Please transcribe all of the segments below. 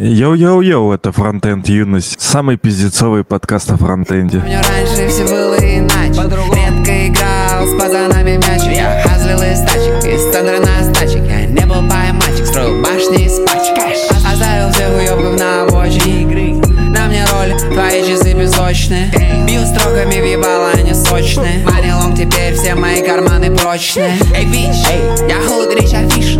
Йоу-йоу-йоу, это Фронтенд Юность. Самый пиздецовый подкаст о фронтенде. У меня раньше все было иначе. Редко играл с пацанами мячик Я hustle'ил из тачек, из центра на стачек. Я не был поймачек, строил башни из пачек. Оставил всех уебков на обочине. Игры. На мне роль, твои часы песочные Бью строками в ебало, они сочные. Money'лом теперь все мои карманы прочные Эй, бич, я хулдрич афиш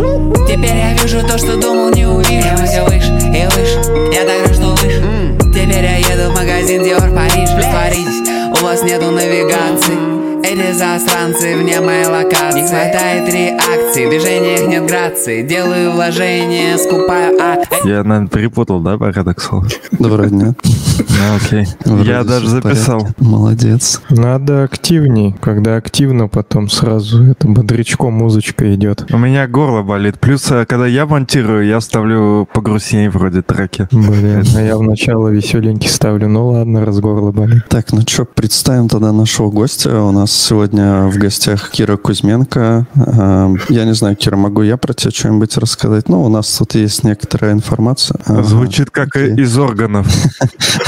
Теперь я вижу то, что думал не увижу. Мы все выше и выше, я так рад, что выше. Теперь я еду в магазин Dior Париж. Притворитесь, у вас нету навигации эти засранцы вне моей локации Не хватает реакции, в движениях нет грации Делаю вложения, скупаю акции Я, наверное, перепутал, да, порядок слов? Да вроде нет. Ну, окей. Я даже записал. Молодец. Надо активней. Когда активно, потом сразу это бодрячком музычка идет. У меня горло болит. Плюс, э, когда я монтирую, я ставлю погрустнее вроде треки. Блин, а я в начало веселенький ставлю. Ну ладно, раз горло болит. Так, ну что, представим тогда нашего гостя. У нас сегодня в гостях Кира Кузьменко. Э, Я не знаю, Кира, могу я про тебя что-нибудь рассказать? Ну, у нас тут есть некоторая информация. Звучит как окей. из органов.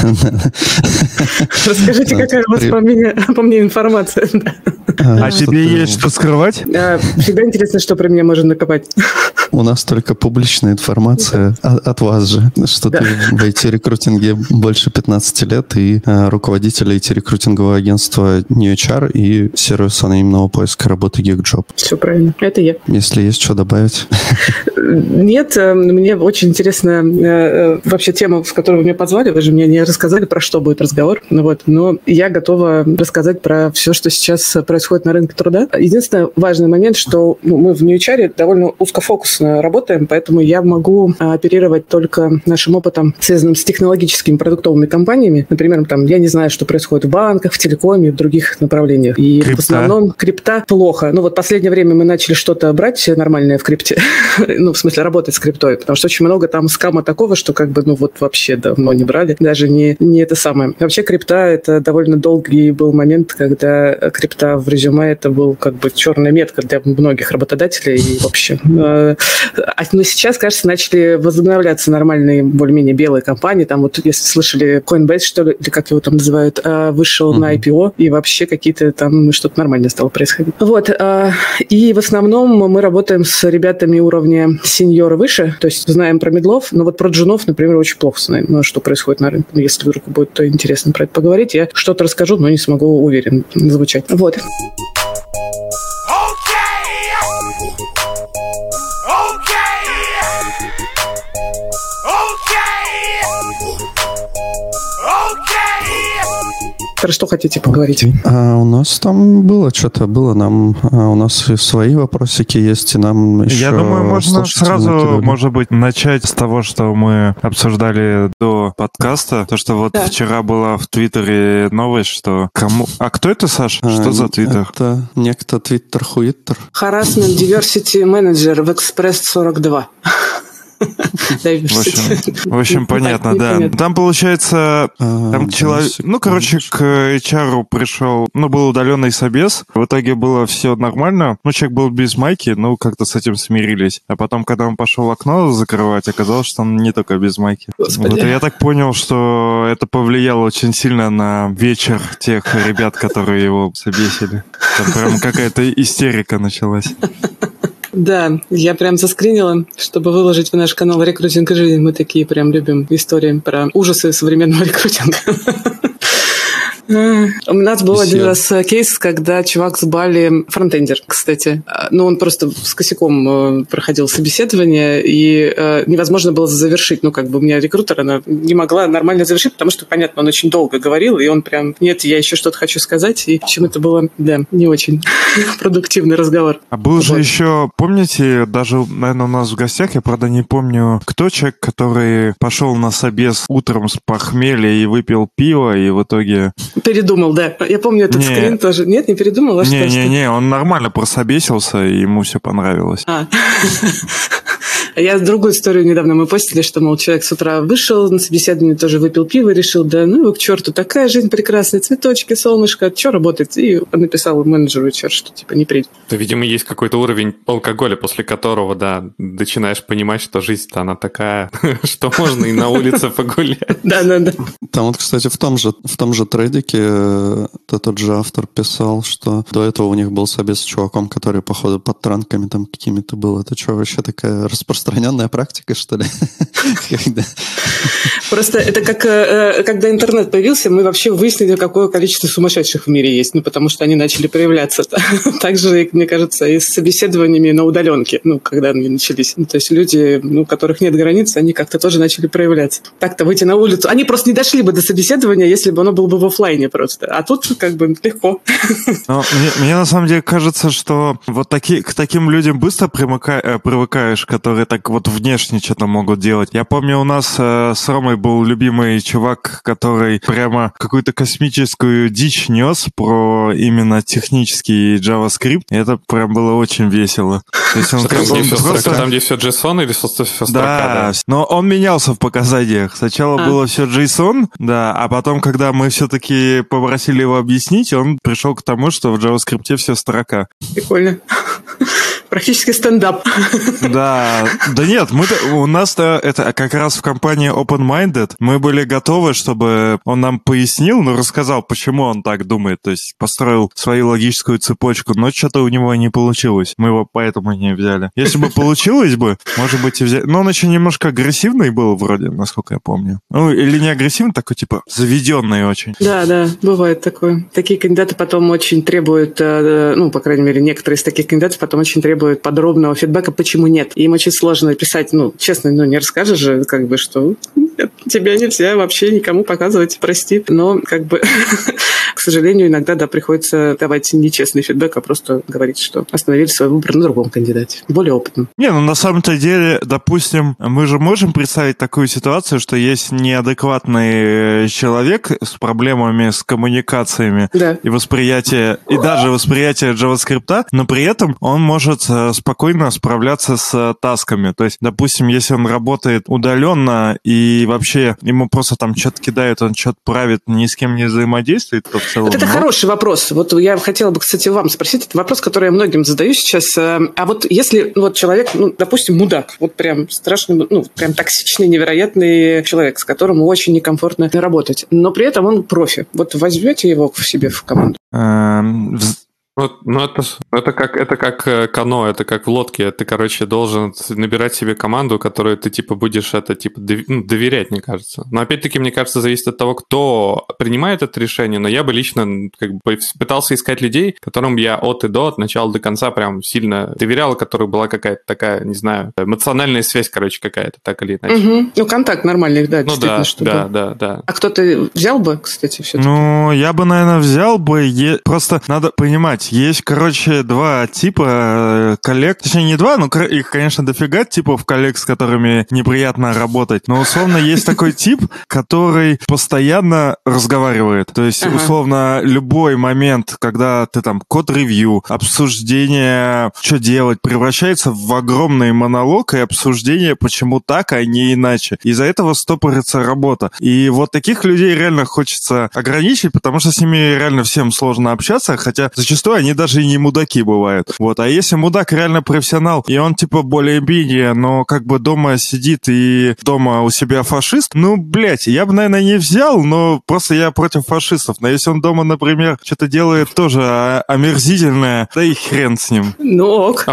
Расскажите, какая у вас по мне, информация. А, тебе есть что скрывать? Всегда интересно, что про меня можно накопать. У нас только публичная информация от вас же, что ты в IT-рекрутинге больше 15 лет и э, руководитель IT-рекрутингового агентства New HR и сервиса анонимного поиска работы GeekJob. Все правильно. Это я. Если есть что добавить. Нет, э, мне очень интересна э, э, вообще тема, в которую вы меня позвали. Вы же мне не рассказали, про что будет разговор. Ну вот, но я готова рассказать про все, что сейчас происходит на рынке труда. Единственный важный момент, что ну, мы в NewChar довольно узкофокусно работаем, поэтому я могу э, оперировать только нашим опытом, связанным с технологическими продуктовыми компаниями. Например, там, я не знаю, что происходит в банках, в телекоме, в других направлениях. И Крипта. в основном крипта плохо. Ну вот последнее время мы начали что-то брать нормальное в крипте. ну, в смысле, работать с криптой, потому что очень много там скама такого, что как бы, ну вот вообще давно не брали. Даже не, не это самое. Вообще крипта — это довольно долгий был момент, когда крипта в резюме это был как бы черная метка для многих работодателей и вообще. Э, а- Но сейчас, кажется, начали возобновляться нормальные более-менее белые компании. Там вот, если слышали, Coinbase, что ли, или как его там называют, э, вышел на Мгм. IPO, и вообще какие-то там что-то нормальное стало происходить. Вот. э, И в основном мы работаем с ребятами уровня сеньора выше, то есть знаем про медлов, но вот про джунов, например, очень плохо знаем, ну, что происходит на рынке. Если вдруг будет интересно про это поговорить, я что-то расскажу, но не смогу уверен звучать. Вот. Про что хотите поговорить? А у нас там было что-то, было нам, а у нас и свои вопросики есть, и нам еще Я думаю, можно сразу, накидали. может быть, начать с того, что мы обсуждали до подкаста. То, что вот Да. вчера была в Твиттере новость, что кому... А кто это, Саш? А, Что за Твиттер? Это некто Твиттер Хуиттер. Harassment Diversity Manager в Express 42. В общем, в общем, понятно, да. Там, получается, А, Там человек, ну, короче, к HR пришел, ну, был удаленный собес, в итоге было все нормально, ну, человек был без майки, ну, как-то с этим смирились. А потом, когда он пошел окно закрывать, оказалось, что он не только без майки. Вот я так понял, что это повлияло очень сильно на вечер тех ребят, которые его собесили. Там прям какая-то истерика началась. Да, я прям заскринила, чтобы выложить в наш канал «Рекрутинг и жизнь». Мы такие прям любим истории про ужасы современного рекрутинга. У нас был один Весёлый. раз э, кейс, когда чувак с Бали, фронтендер, кстати, а, ну, он просто с косяком э, проходил собеседование, и э, невозможно было завершить. Ну, как бы у меня рекрутер, она не могла нормально завершить, потому что, понятно, он очень долго говорил, и он прям, нет, я еще что-то хочу сказать, и чем это было, да, не очень продуктивный разговор. А был же Вот. еще, помните, даже, наверное, у нас в гостях, я, правда, не помню, кто человек, который пошел на собес утром с похмелья и выпил пиво, и в итоге... Передумал, да. Я помню этот Не. скрин тоже. Нет, не передумал, а что? что? Не-не-не, он нормально прособесился, и ему все понравилось. А. Я другую историю недавно мы постили, что, мол, человек с утра вышел на собеседование, тоже выпил пиво, решил, да ну его к черту, такая жизнь прекрасная, цветочки, солнышко, что работать? И написал менеджеру HR, что типа не придет. То, видимо, есть какой-то уровень алкоголя, после которого, да, начинаешь понимать, что жизнь-то она такая, что можно и на улице погулять. Да, да, да. Там вот, кстати, в том же, в том же трейдике э, тот же автор писал, что до этого у них был собес с чуваком, который, походу, под транками там какими-то был. Это что, вообще такая распространенная практика, что ли? Просто это как, э, э, когда интернет появился, мы вообще выяснили, какое количество сумасшедших в мире есть, ну, потому что они начали проявляться. Также, мне кажется, и с собеседованиями на удаленке, ну, когда они начались. Ну, то есть люди, ну, у которых нет границ, они как-то тоже начали проявляться. Так-то выйти на улицу. Они просто не дошли бы до собеседования, если бы оно было бы в офлайне просто. А тут как бы легко. Но мне, мне на самом деле кажется, что вот таки, к таким людям быстро примыка, э, привыкаешь, которые так вот внешне что-то могут делать. Я помню, у нас э, с Ромой был любимый чувак, который прямо какую-то космическую дичь нес про именно технический JavaScript. И это прям было очень весело. То есть он, там, где все просто... там, где все JSON или все, все строка, да, да, но он менялся в показаниях. Сначала а. было все JSON, да, а потом, когда мы все-таки попросили его объяснить, он пришел к тому, что в JavaScript все строка. Прикольно. Практически стендап. Да, да нет, мы у нас-то это как раз в компании Open Minded мы были готовы, чтобы он нам пояснил, ну, рассказал, почему он так думает, то есть построил свою логическую цепочку, но что-то у него не получилось. Мы его поэтому не взяли. Если бы получилось бы, может быть, и взяли. Но он еще немножко агрессивный был вроде, насколько я помню. Ну, или не агрессивный, такой, типа, заведенный очень. Да, да, бывает такое. Такие кандидаты потом очень требуют, э, ну, по крайней мере, некоторые из таких кандидатов потом очень требуют требует подробного фидбэка, почему нет. им очень сложно писать, ну, честно, ну, не расскажешь же, как бы, что тебя нельзя вообще никому показывать, прости. Но, как бы, к сожалению, иногда, да, приходится давать нечестный фидбэк, а просто говорить, что остановили свой выбор на другом кандидате, более опытном. Не, ну, на самом-то деле, допустим, мы же можем представить такую ситуацию, что есть неадекватный человек с проблемами с коммуникациями да. и восприятие, и даже восприятие JavaScript, но при этом он может Э, спокойно справляться с э, тасками. То есть, допустим, если он работает удаленно и вообще ему просто там что-то кидают, он что-то правит, ни с кем не взаимодействует, то в целом... Вот это ну... хороший вопрос. Вот я хотела бы, кстати, вам спросить. Это вопрос, который я многим задаю сейчас. Э, а вот если вот человек, ну, допустим, мудак, вот прям страшный, ну, прям токсичный, невероятный человек, с которым очень некомфортно работать, но при этом он профи. Вот возьмете его в себе в команду? Эм, ну, ну это, это, как, это как э, кано, это как в лодке. Ты, короче, должен набирать себе команду, которую ты, типа, будешь это, типа, ну, доверять, мне кажется. Но, опять-таки, мне кажется, зависит от того, кто принимает это решение. Но я бы лично, как бы, пытался искать людей, которым я от и до, от начала до конца прям сильно доверял, у которых была какая-то такая, не знаю, эмоциональная связь, короче, какая-то, так или иначе. Угу. Ну, контакт нормальный, да, ну, да, чтобы... да, да, да. А кто ты взял бы, кстати, все-таки? Ну, я бы, наверное, взял бы... Е... Просто надо понимать, понимать, есть, короче, два типа э, коллег. Точнее, не два, но их, конечно, дофига типов коллег, с которыми неприятно работать. Но, условно, есть такой тип, который постоянно разговаривает. То есть, условно, любой момент, когда ты там код-ревью, обсуждение, что делать, превращается в огромный монолог и обсуждение, почему так, а не иначе. Из-за этого стопорится работа. И вот таких людей реально хочется ограничить, потому что с ними реально всем сложно общаться, хотя зачастую зачастую они даже и не мудаки бывают. Вот. А если мудак реально профессионал, и он типа более-менее, но как бы дома сидит и дома у себя фашист, ну, блядь, я бы, наверное, не взял, но просто я против фашистов. Но если он дома, например, что-то делает тоже омерзительное, да и хрен с ним. Ну ок. А,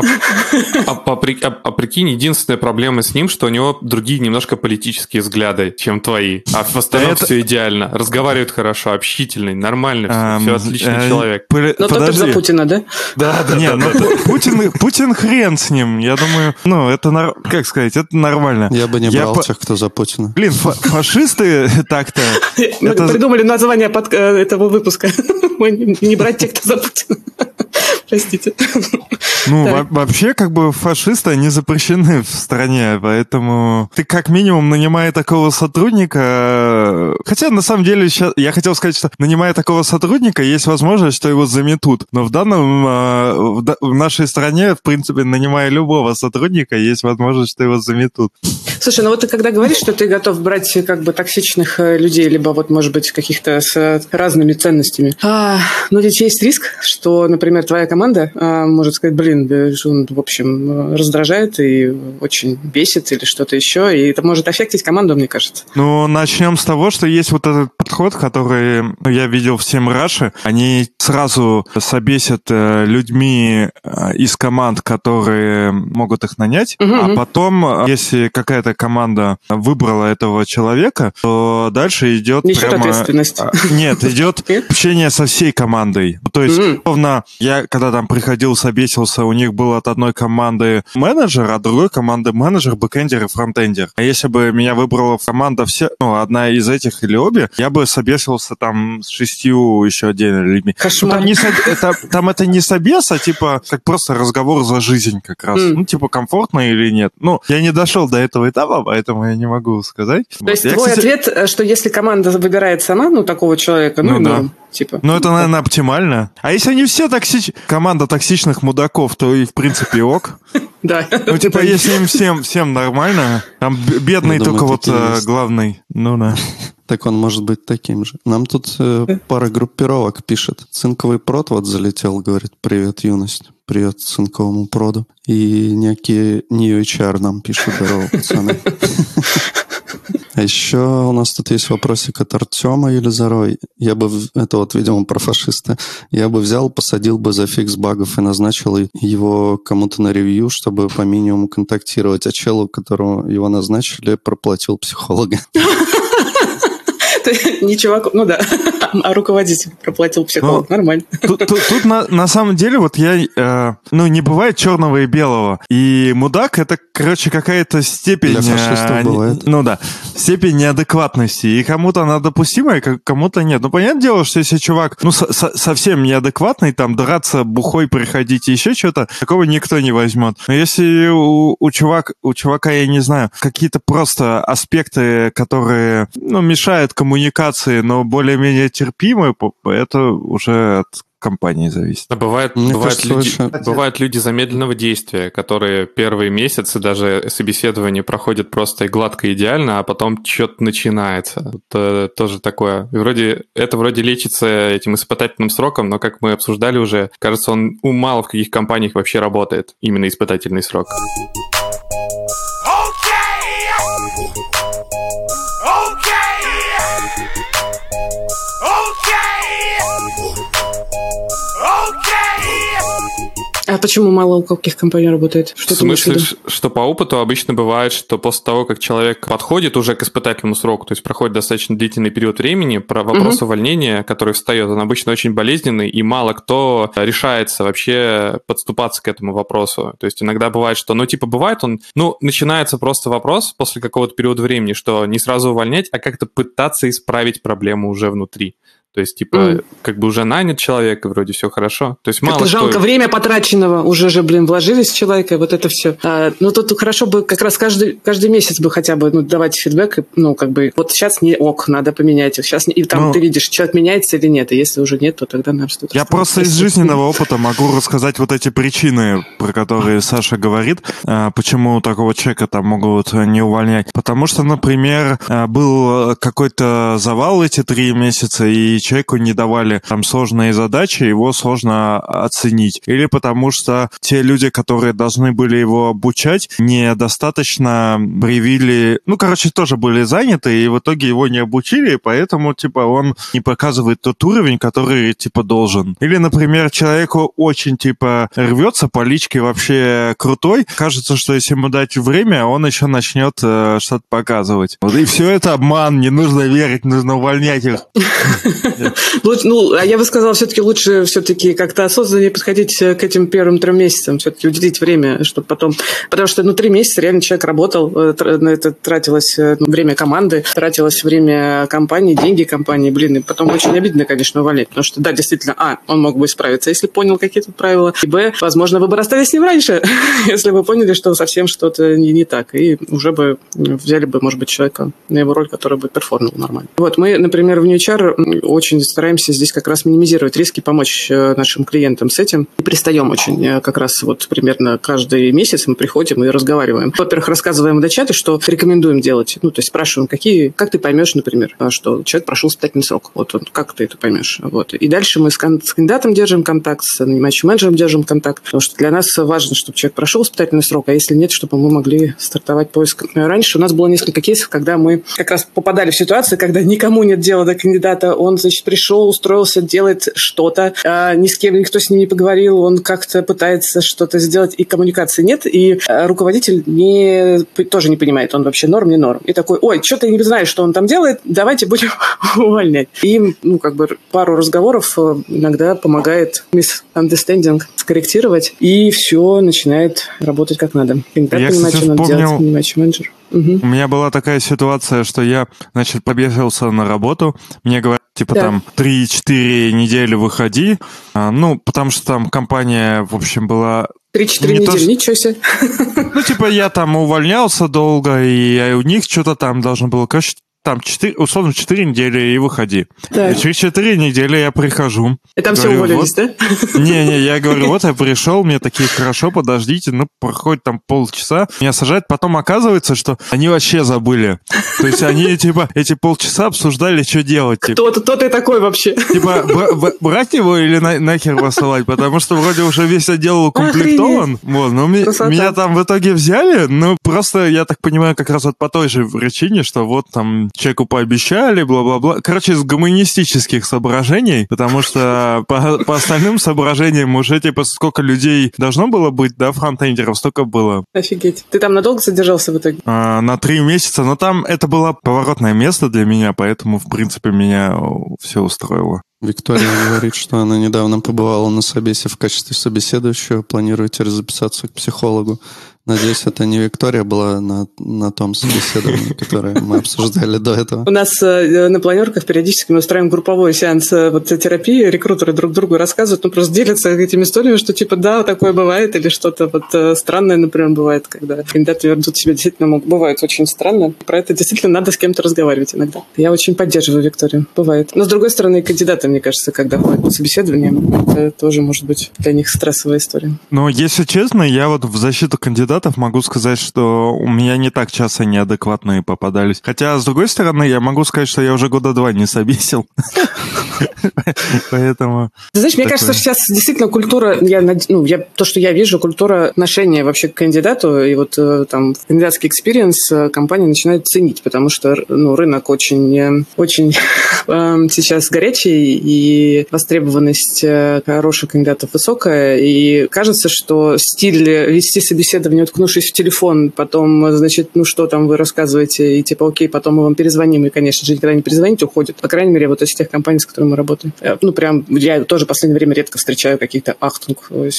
а, а, а, а прикинь, единственная проблема с ним, что у него другие немножко политические взгляды, чем твои. А в остальном это... все идеально. Разговаривает хорошо, общительный, нормальный, все, все отличный э, человек. Но Подожди, Путина, да? Да, да, Нет, да, ну, Путин, Путин хрен с ним. Я думаю, ну, это, как сказать, это нормально. Я бы не брал по... тех, кто за Путина. Блин, фашисты так-то... Мы придумали название под, э, этого выпуска. Не брать тех, кто за Путина. Простите. Ну, во- вообще, как бы фашисты, они запрещены в стране, поэтому ты как минимум, нанимая такого сотрудника, Хотя, на самом деле, сейчас я хотел сказать, что нанимая такого сотрудника, есть возможность, что его заметут. Но в данном, э, в, нашей стране, в принципе, нанимая любого сотрудника, есть возможность, что его заметут. Слушай, ну вот ты когда говоришь, что ты готов брать как бы токсичных э, людей, либо вот, может быть, каких-то с э, разными ценностями, а, ну ведь есть риск, что, например, твоя команда а, может сказать, блин, он, в общем, э, раздражает и очень бесит или что-то еще, и это может аффектить команду, мне кажется. Ну, начнем с того, что есть вот этот подход, который ну, я видел в Раши. Они сразу собесят э, людьми э, из команд, которые могут их нанять, Мгм, а потом, э, если какая-то команда выбрала этого человека, то дальше идет Несет прямо... ответственность. Нет, идет общение со всей командой. То есть, Мгм. словно я, когда там приходил, собесился, у них был от одной команды менеджер, а от другой команды менеджер, бэкэндер и фронтендер. А если бы меня выбрала команда все, ну, одна из этих или обе, я бы собесился там с шестью еще отдельными людьми. Ну, Кошмар. там, не это, там это не собес, а типа как просто разговор за жизнь как раз. М. Ну, типа, комфортно или нет. Ну, я не дошел до этого этапа, поэтому я не могу сказать. То есть. Я, твой кстати, ответ, э, что если команда выбирает сама, ну, такого человека, ну, Ну, да. норм, типа. Ну, это, наверное, оптимально. А если они все токсич... команда токсичных мудаков, то и, в принципе, ок. Да. Ну, типа, если им всем, всем нормально, там бедный только вот э, главный. Ну, да. Так он может быть таким же. Нам тут э, пара группировок пишет. Цинковый прод вот залетел, говорит, привет, юность. Привет цинковому проду. И некий New HR нам пишет, здорово, пацаны. А еще у нас тут есть вопросик от Артема Елизарой. Я бы, это вот, видимо, про фашиста. Я бы взял, посадил бы за фикс багов и назначил его кому-то на ревью, чтобы по минимуму контактировать. А челу, которого его назначили, проплатил психолога. Не чувак, ну да, а руководитель проплатил психолог, Ну, нормально. Тут, тут- тут на, на самом деле вот я, э, ну, не бывает черного и белого. И мудак это, короче, какая-то степень... Для не- бывает. Ну да, степень неадекватности. И кому-то она допустимая, кому-то нет. Ну, понятное дело, что если чувак, ну, со- со- совсем неадекватный, там, драться, бухой приходить и еще что-то, такого никто не возьмет. Но если у, у, чувак, у чувака, я не знаю, какие-то просто аспекты, которые, ну, мешают коммуникации, но более-менее терпимы, это уже от компании зависит. А бывает, Мне бывают, кажется, люди, очень- бывают люди замедленного действия, которые первые месяцы даже собеседование проходят просто и гладко, и идеально, а потом что-то начинается. Это тоже такое. И вроде, это вроде лечится этим испытательным сроком, но, как мы обсуждали уже, кажется, он у мало в каких компаниях вообще работает, именно испытательный срок. Почему мало у каких компаний работает? Что в смысле, что по опыту обычно бывает, что после того, как человек подходит уже к испытательному сроку, то есть проходит достаточно длительный период времени, про вопрос увольнения, который встает, он обычно очень болезненный, и мало кто решается вообще подступаться к этому вопросу. То есть иногда бывает, что, ну, типа, бывает он, ну, начинается просто вопрос после какого-то периода времени, что не сразу увольнять, а как-то пытаться исправить проблему уже внутри. То есть, типа, Мгм. как бы уже нанят человек, и вроде все хорошо. То есть мало кто- жалко время потраченного, уже же, блин, вложились в человека, вот это все. ну, тут хорошо бы как раз каждый, каждый месяц бы хотя бы ну, давать фидбэк, и, ну, как бы, вот сейчас не ок, надо поменять, сейчас не- и там Ну, ты видишь, человек меняется или нет, и если уже нет, то тогда надо что-то Я просто из жизненного опыта могу рассказать вот эти причины, про которые Саша говорит, э, почему такого человека там могут э, не увольнять. Потому что, например, э, был какой-то завал эти три месяца, и человеку не давали там сложные задачи, его сложно оценить. Или потому что те люди, которые должны были его обучать, недостаточно привили... Ну, короче, тоже были заняты, и в итоге его не обучили, поэтому, типа, он не показывает тот уровень, который, типа, должен. Или, например, человеку очень, типа, рвется по личке вообще крутой. Кажется, что если ему дать время, он еще начнет э, что-то показывать. И все это обман, не нужно верить, нужно увольнять их. Ну, а я бы сказала, все-таки лучше все-таки как-то осознаннее подходить э, к этим первым трем месяцам, все-таки уделить время, чтобы потом... Потому что, ну, три месяца реально человек работал, э, на это тратилось э, ну, время команды, тратилось время компании, деньги компании, блин, и потом очень обидно, конечно, увольнять, потому что, да, действительно, а, он мог бы исправиться, если понял какие-то правила, и, б, возможно, вы бы расстались с ним раньше, если бы поняли, что совсем что-то не, не так, и уже бы взяли бы, может быть, человека на его роль, который бы перформил нормально. Вот, мы, например, в New м, очень стараемся здесь как раз минимизировать риски, помочь э, нашим клиентам с этим. И пристаем очень э, как раз вот примерно каждый месяц мы приходим и разговариваем. Во-первых, рассказываем до чата, что рекомендуем делать. Ну, то есть спрашиваем, какие, как ты поймешь, например, а, что человек прошел испытательный срок. Вот он, как ты это поймешь. Вот. И дальше мы с, кан- с кандидатом держим контакт, с нанимающим менеджером держим контакт, потому что для нас важно, чтобы человек прошел испытательный срок, а если нет, чтобы мы могли стартовать поиск. Раньше у нас было несколько кейсов, когда мы как раз попадали в ситуацию, когда никому нет дела до кандидата, он, значит, пришел, устроился, делает что-то, а, ни с кем никто с ним не поговорил, он как-то пытается что-то сделать, и коммуникации нет, и а, руководитель не, тоже не понимает, он вообще норм, не норм. И такой, ой, что ты не знаешь, что он там делает, давайте будем увольнять. И, ну, как бы пару разговоров э, иногда помогает misunderstanding скорректировать, и все начинает работать как надо. Я, кстати, что надо вспомнил- делать, нанимающий менеджер. Мгм. У меня была такая ситуация, что я, значит, побежался на работу. Мне говорят, типа, Так. там, 3-4 недели выходи. А, ну, потому что там компания, в общем, была... Три-четыре Не то, недели, что- ничего себе. Ну, типа, я там увольнялся долго, и у них что-то там должно было... Короче, там, 4, условно, 4 недели и выходи. Так. И через 4 недели я прихожу. И там все Говорю, уволились, да? Не-не, я говорю, вот я пришел, мне такие, хорошо, подождите, ну, проходит там полчаса, меня сажают, потом оказывается, что они вообще забыли. То есть они, типа, эти полчаса обсуждали, что делать, типа. Кто, кто ты такой вообще? Типа, бра- бра- брать его или на- нахер посылать? Потому что вроде уже весь отдел укомплектован. Вот, но меня там в итоге взяли, ну, просто, я так понимаю, как раз вот по той же причине, что вот там человеку пообещали, бла-бла-бла. Короче, из гуманистических соображений, потому что по, по остальным соображениям уже, типа, сколько людей должно было быть, да, фронтендеров, столько было. Офигеть. Ты там надолго задержался в итоге? А, на три месяца, но там это было поворотное место для меня, поэтому, в принципе, меня все устроило. Виктория говорит, что она недавно побывала на собесе в качестве собеседующего, планирует теперь записаться к психологу. Надеюсь, это не Виктория была на, на том собеседовании, которое мы обсуждали до этого. У нас э, на планерках периодически мы устраиваем групповой сеанс э, вот, терапии, рекрутеры друг другу рассказывают, ну, просто делятся этими историями, что типа, да, такое бывает, или что-то вот э, странное, например, бывает, когда кандидаты ведут себя действительно могут, бывает очень странно. Про это действительно надо с кем-то разговаривать иногда. Я очень поддерживаю Викторию. Бывает. Но, с другой стороны, кандидаты, мне кажется, когда ходят на собеседование, это тоже может быть для них стрессовая история. Но, если честно, я вот в защиту кандидатов могу сказать, что у меня не так часто неадекватные попадались. Хотя, с другой стороны, я могу сказать, что я уже года два не собесил. Поэтому... Ты знаешь, мне кажется, сейчас действительно культура, я, ну, я, то, что я вижу, культура отношения вообще к кандидату, и вот э, там кандидатский experience э, компания начинает ценить, потому что ну, рынок очень, э, очень эм, сейчас горячий, и востребованность хороших кандидатов высокая, и кажется, что стиль вести собеседование, уткнувшись в телефон, потом, значит, ну что там вы рассказываете, и типа, окей, потом мы вам перезвоним, и, конечно же, никогда не перезвоните, уходит. По крайней мере, вот из тех компаний, с которыми мы работаем. Э, Ну, прям, я тоже в последнее время редко встречаю каких-то ахтунг э,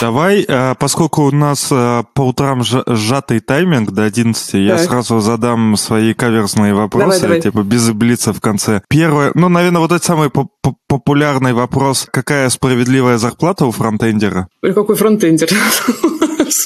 Давай, э, поскольку у нас э, по утрам сжа- сжатый тайминг до 11, я Так. сразу задам свои каверзные вопросы, Давай, давай. типа без блица в конце. Первое, ну, наверное, вот этот самый поп- поп- популярный вопрос. Какая справедливая зарплата у фронтендера? Ой, какой фронтендер.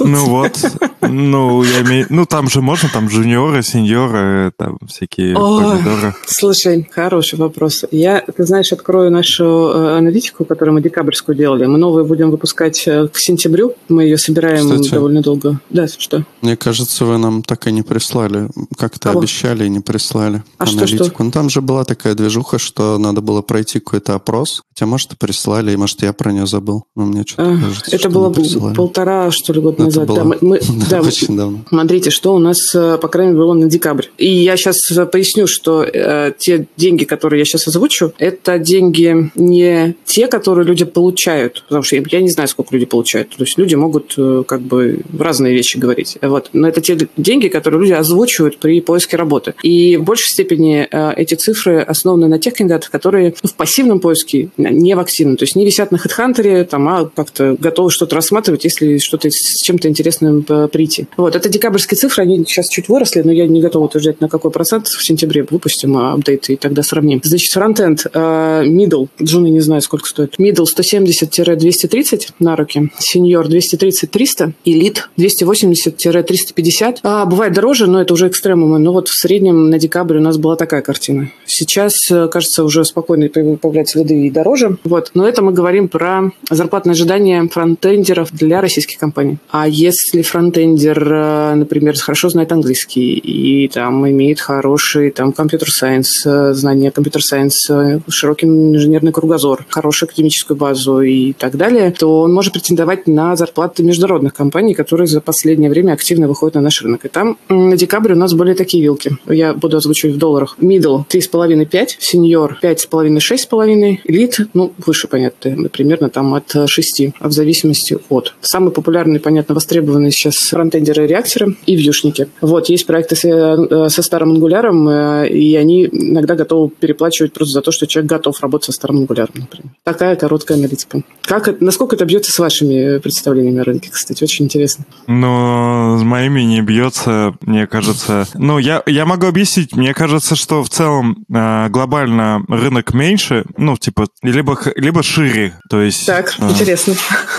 Ну вот, ну, я имею... Ну, там же можно, там джуниоры, сеньоры, там всякие Ой. помидоры. Слушай, хороший вопрос. Я, ты знаешь, открою нашу э, аналитику, которую мы декабрьскую делали. Мы новую будем выпускать э, к сентябрю. Мы ее собираем Кстати. довольно долго. Да, что? Мне кажется, вы нам так и не прислали. Как-то Кого? обещали и не прислали А что, аналитику. Ну, там же была такая движуха, что надо было пройти какой-то опрос. Хотя, может, и прислали, и, может, я про нее забыл. Но мне что-то Э, кажется, Это что было полтора, что ли, года года Это назад. было Да, мы, мы- да, очень давно. Смотрите, что у нас, э, по крайней мере, было на декабрь. И я сейчас поясню, что э, те деньги, которые я сейчас озвучу, это деньги не те, которые люди получают, потому что я, я не знаю, сколько люди получают. То есть люди могут э, как бы разные вещи говорить. Вот. Но это те деньги, которые люди озвучивают при поиске работы. И в большей степени э, эти цифры основаны на тех кандидатах, которые ну, в пассивном поиске, не в активном. То есть не висят на HeadHunter, там, а как-то готовы что-то рассматривать, если что-то с чем-то интересным э, прийти. Вот. Это декабрьские цифры, они сейчас чуть выросли, но я не готова утверждать, на какой процент в сентябре выпустим а, апдейт и тогда сравним. Значит, фронтенд, э, middle, джуны не знаю, сколько стоит. Middle 170-230 на руки, senior 230-300, элит 280-350. А, бывает дороже, но это уже экстремумы. Но вот в среднем на декабрь у нас была такая картина. Сейчас, э, кажется, уже спокойно появляются следы и дороже. Вот. Но это мы говорим про зарплатные ожидания фронтендеров для российских компаний. А если фронтендер, э, например, хорошо знает английский и там имеет хороший там компьютер-сайенс, э, знание компьютер-сайенс, э, широкий инженерный кругозор, хорошую академическую базу и так далее, то он может претендовать на зарплаты международных компаний, которые за последнее время активно выходят на наш рынок. И там на декабрь у нас были такие вилки. Я буду озвучивать в долларах. Middle 3,5-5, senior 5,5-6,5, элит, ну, выше, понятно, примерно там от 6, в зависимости от. Самый популярный, понятно, востребованный сейчас фронтендеры и реакторы и вьюшники. Вот, есть проекты с, э, со старым ангуляром, э, и они иногда готовы переплачивать просто за то, что человек готов работать со старым ангуляром, например. Такая короткая аналитика. Как, насколько это бьется с вашими представлениями о рынке, кстати? Очень интересно. Но с моими не бьется, мне кажется. Ну, я, я могу объяснить. Мне кажется, что в целом э, глобально рынок меньше, ну, типа, либо, либо шире. То есть... Так, э, интересно.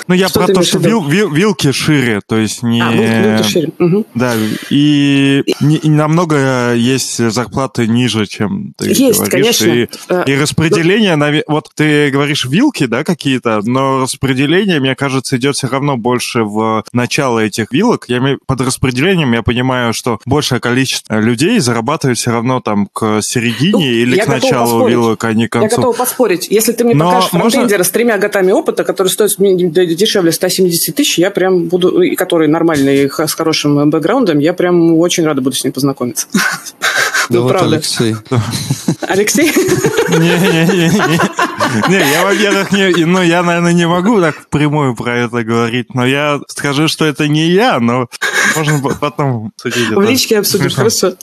Ну, я Что про то, что вил- вил- вилки шире, то есть не... А, ну, ну, шире. Мгм. Да, и, не- и намного есть зарплаты ниже, чем ты Есть, говоришь. конечно. И, Э, и распределение, наве- вот ты говоришь вилки, да, какие-то, но распределение, мне кажется, идет все равно больше в начало этих вилок. Я под распределением я понимаю, что большее количество людей зарабатывает все равно там к середине Ну, или я к началу поспорить. вилок, а не к Я концу. готова поспорить. Если ты мне Но покажешь можно- с тремя годами опыта, который стоит дешевле 170 тысяч, я прям буду, и который нормальный, х- с хорошим бэкграундом, я прям очень рада буду с ним познакомиться. Да Ну, вот, правда. Алексей. Алексей? Не-не-не. Не, я, во-первых, не, ну, я, наверное, не могу так впрямую про это говорить, но я скажу, что это не я, но можно по- потом судить. В личке обсудим, хорошо?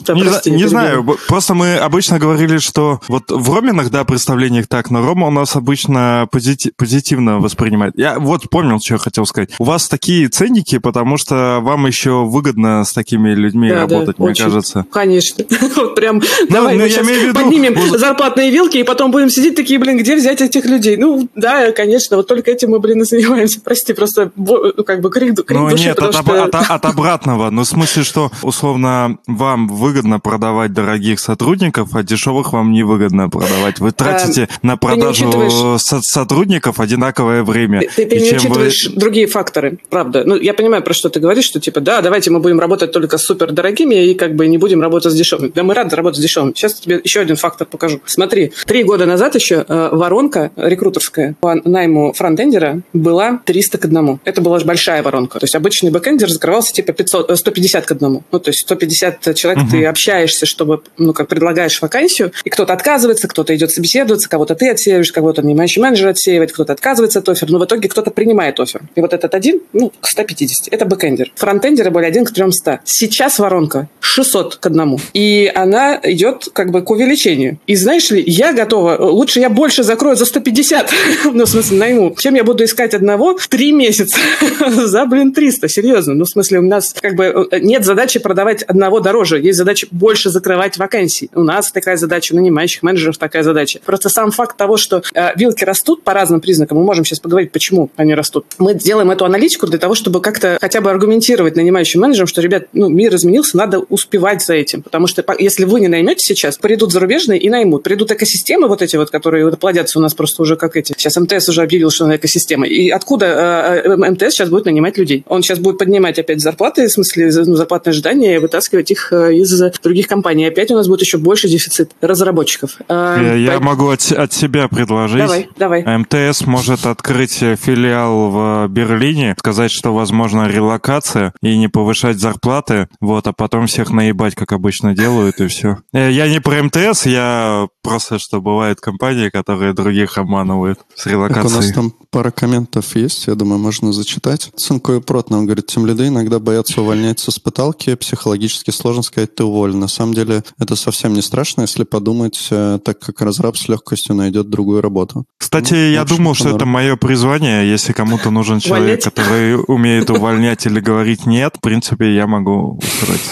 Не знаю, просто мы обычно говорили, что вот в Роминах, да, представлениях так, но Рома у нас обычно позити- позитивно воспринимает. Я вот помнил, что я хотел сказать. У вас такие ценники, потому что вам еще выгодно с такими людьми работать, мне кажется. Конечно. Вот прям давай ну, мы сейчас поднимем зарплатные вилки, и потом будем сидеть такие, блин, где взять этих людей? Ну, да, конечно, вот только этим мы, блин, и занимаемся. Прости, просто ну, как бы крик, Ну души, потому от, что... об- от- от обратного. Ну, в смысле, что, условно, вам выгодно продавать дорогих сотрудников, а дешевых вам невыгодно продавать. Вы тратите на продажу учитываешь- со- сотрудников одинаковое время. Ты, ты И не чем вы- учитываешь другие факторы, правда. Ну, я понимаю, про что ты говоришь, что типа, да, давайте мы будем работать только с супер дорогими и как бы не будем работать с дешевыми. Да мы рады работать с дешевыми. Сейчас тебе еще один фактор покажу. Смотри, три года назад еще э, воронка рекрутерская по найму фронтендера была 300 к одному. Это была большая воронка. То есть обычный бэкендер закрывался типа 500, э, 150 к одному. Ну, то есть 150 человек ты общаешься, чтобы, ну, как предлагаешь вакансию, и кто-то отказывается, кто-то идет собеседоваться, кого-то ты отсеиваешь, кого-то нанимающий менеджер отсеивает, кто-то отказывается от оффера, но в итоге кто-то принимает оффер. И вот этот один, ну, к 150. Это бэкендер. Фронтендеры были один к 300. Сейчас воронка 600 к одному. И она идет как бы к увеличению. И знаешь ли, я готова, лучше я больше закрою за 150, ну, в смысле, найму, чем я буду искать одного в 3 месяца за, блин, 300, серьезно. Ну, в смысле, у нас как бы э, нет задачи продавать одного дороже, есть задача больше закрывать вакансий. У нас такая задача, у нанимающих менеджеров такая задача. Просто сам факт того, что э, вилки растут по разным признакам, мы можем сейчас поговорить, почему они растут. Мы делаем эту аналитику для того, чтобы как-то хотя бы аргументировать нанимающим менеджерам, что, ребят, ну, мир изменился, надо успевать за этим. Потому что если вы не наймете сейчас, придут зарубежные и наймут. Придут экосистемы вот эти вот, которые вот плодятся у нас просто уже как эти. Сейчас МТС уже объявил, что она экосистема. И откуда э, э, МТС сейчас будет нанимать людей? Он сейчас будет поднимать опять зарплаты зарплаты, в смысле ну, зарплатные ожидания, и вытаскивать их э, из других компаний. Опять у нас будет еще больше дефицит разработчиков. А, Я, я могу от, от себя предложить. Давай, давай. МТС может открыть филиал в Берлине, сказать, что возможно релокация и не повышать зарплаты, вот, а потом всех наебать, как обычно делают, и все. Я не про МТС, я просто, что бывают компании, которые других обманывают с Так, у нас релокацией. там пара комментов есть, я думаю, можно зачитать. Цинко и Прот нам говорит, тем лиды иногда боятся увольнять со спыталки, психологически сложно сказать, ты уволен. На самом деле это совсем не страшно, если подумать, э, так как разраб с легкостью найдет другую работу. Кстати, Ну, я думал, что это мое призвание. Если кому-то нужен человек, Увольнять? который умеет увольнять или говорить нет, в принципе, я могу устроиться.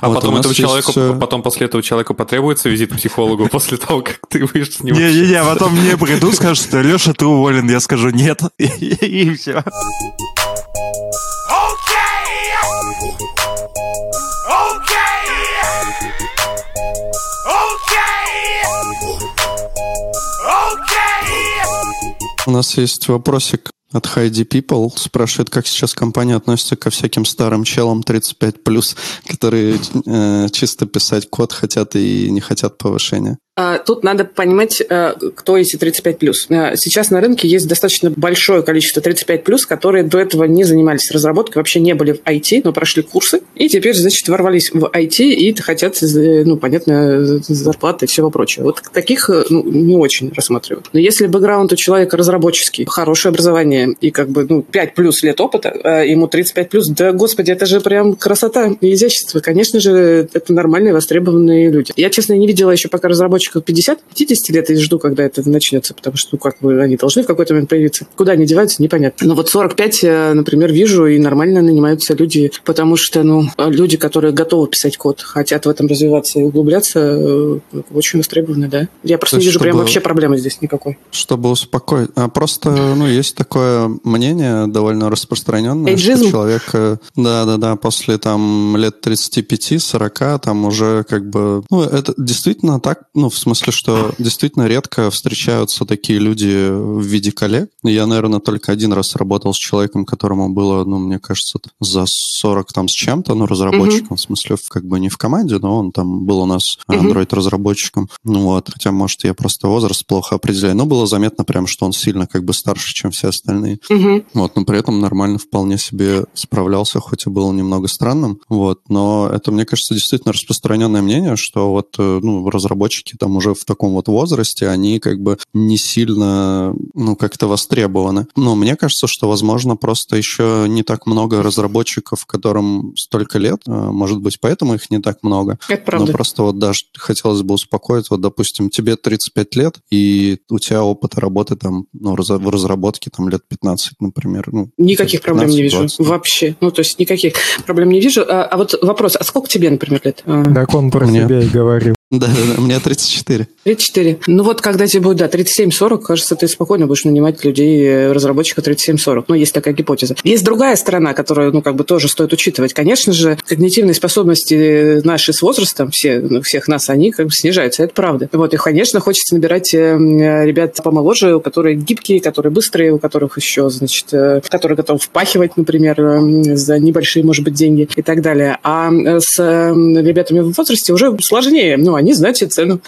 А Вот потом этому есть, человеку, э, потом после этого человеку потребуется визит к психологу после того, как ты выйдешь с него. Не-не-не, а потом мне придут, скажут, что Леша, ты уволен. Я скажу нет, и все. У нас есть вопросик от Heidi People. Спрашивает, как сейчас компания относится ко всяким старым челам 35+, которые э, чисто писать код хотят и не хотят повышения. А, Тут надо понимать, э, кто эти 35+. Э, Сейчас на рынке есть достаточно большое количество 35+, которые до этого не занимались разработкой, вообще не были в IT, но прошли курсы, и теперь, значит, ворвались в IT и хотят, э, ну, понятно, зарплаты и всего прочего. Вот таких ну, не очень рассматривают. Но если бэкграунд у человека разработческий, хорошее образование и как бы ну, 5 плюс лет опыта, ему 35 плюс, да, господи, это же прям красота и изящество. Конечно же, это нормальные, востребованные люди. Я, честно, не видела еще пока разработчиков 50-50 лет и жду, когда это начнется, потому что, ну, как бы, они должны в какой-то момент появиться. Куда они деваются, непонятно. Но вот 45, э, например, вижу, и нормально нанимаются люди, потому что, ну, люди, которые готовы писать код, хотят в этом развиваться и углубляться, э, очень востребованы, да. Я просто То не вижу прям вообще проблемы здесь никакой. Чтобы успокоить. А просто, ну, есть такое мнение довольно распространенное, Эйджизм? что человек, э, да-да-да, после там лет 35-40, там уже как бы, ну, это действительно так, ну, в смысле, что действительно редко встречаются такие люди в виде коллег. Я, наверное, только один раз работал с человеком, которому было, ну, мне кажется, за 40 там с чем-то, ну, разработчиком, в смысле, в- как бы не в команде, но он там был у нас. Android-разработчиком. Ну вот, хотя, может, я просто возраст плохо определяю, но было заметно прям, что он сильно как бы старше, чем все остальные. Мгм. Вот, но при этом нормально вполне себе справлялся, хоть и был немного странным. Вот, но это, мне кажется, действительно распространенное мнение, что вот, э, ну, разработчики там уже в таком вот возрасте, они как бы не сильно, ну, как-то востребованы. Но мне кажется, что, возможно, просто еще не так много разработчиков, которым столько лет, э, может быть, поэтому их не так много. Это правда. Ну, просто вот даже хотелось бы успокоить, вот, допустим, тебе 35 лет, и у тебя опыта работы там, ну, в разработке там лет 15, например. Ну, Никаких проблем не вижу. 15-20. Вообще. Ну, то есть никаких проблем не вижу. А, а вот вопрос, а сколько тебе, например, лет? А, Так он про Мне. себя и говорил. Да-да-да, мне 34. 34. Ну вот, когда тебе будет, да, 37-40, кажется, ты спокойно будешь нанимать людей, э, разработчиков 37-40. Ну, есть такая гипотеза. Есть другая сторона, которую, ну, как бы тоже стоит учитывать. Конечно же, когнитивные способности наши с возрастом, все, ну, всех нас, они как бы снижаются, это правда. Вот, и, конечно, хочется набирать э, ребят помоложе, у которых гибкие, которые быстрые, у которых еще, значит, э, которые готовы впахивать, например, э, за небольшие, может быть, деньги и так далее. А э, с э, ребятами в возрасте уже сложнее. Ну, они знают себе цену.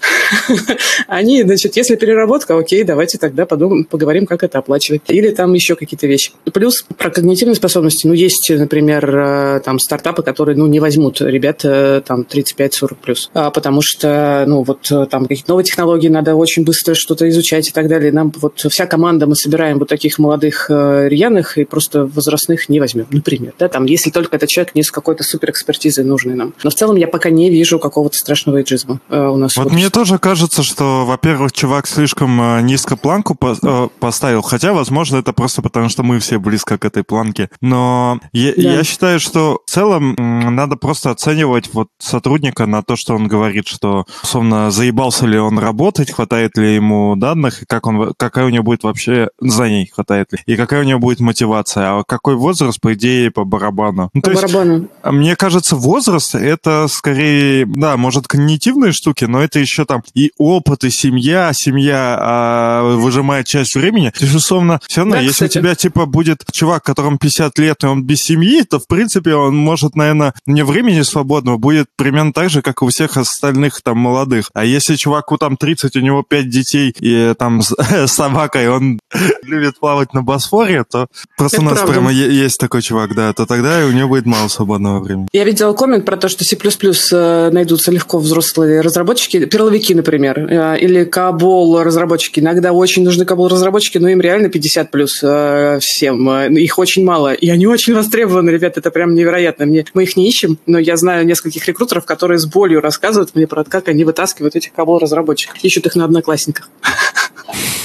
Они, значит, если переработка, окей, давайте тогда подумаем, поговорим, как это оплачивать. Или там еще какие-то вещи. Плюс про когнитивные способности. Ну, есть, например, э, там стартапы, которые, ну, не возьмут ребят э, там 35-40 плюс. А, Потому что, ну, вот э, там какие-то новые технологии, надо очень быстро что-то изучать и так далее. Нам вот вся команда, мы собираем вот таких молодых рьяных и просто возрастных не возьмем, например. Да, там, если только этот человек не с какой-то суперэкспертизой нужный нам. Но в целом я пока не вижу какого-то страшного эйджизма э, у нас. Вот мне тоже кажется, что, во-первых, чувак слишком э, низко планку по- э, поставил, хотя, возможно, это просто потому, что мы все близко к этой планке. Но я, Да. я считаю, что в целом надо просто оценивать вот сотрудника на то, что он говорит, что, условно, заебался ли он работать, хватает ли ему данных, и как он, какая у него будет вообще знаний, хватает ли, и какая у него будет мотивация, а какой возраст, по идее, по барабану. Ну, По то есть, барабану. а Мне кажется, возраст это скорее, да, может, когнитивные позитивные штуки, но это еще там и опыт, и семья, семья а, выжимает часть времени. То есть, условно, все равно, Да, если кстати. у тебя, типа, будет чувак, которому 50 лет, и он без семьи, то, в принципе, он может, наверное, не времени свободного будет примерно так же, как и у всех остальных там молодых. А если чуваку там 30, у него 5 детей, и там с собака, и он любит плавать на Босфоре, то просто Это у нас правда. прямо есть такой чувак, да, то тогда у него будет мало свободного времени. Я видела коммент про то, что C++ э, найдутся легко взрослые разработчики, перловики, например, э, или кабол разработчики. Иногда очень нужны кабол разработчики, но им реально 50 плюс э, всем. Э, Их очень мало. И они очень востребованы, ребят, это прям невероятно. Мне, мы их не ищем, но я знаю нескольких рекрутеров, которые с болью рассказывают мне про как они вытаскивают этих кабол разработчиков. Ищут их на одноклассниках.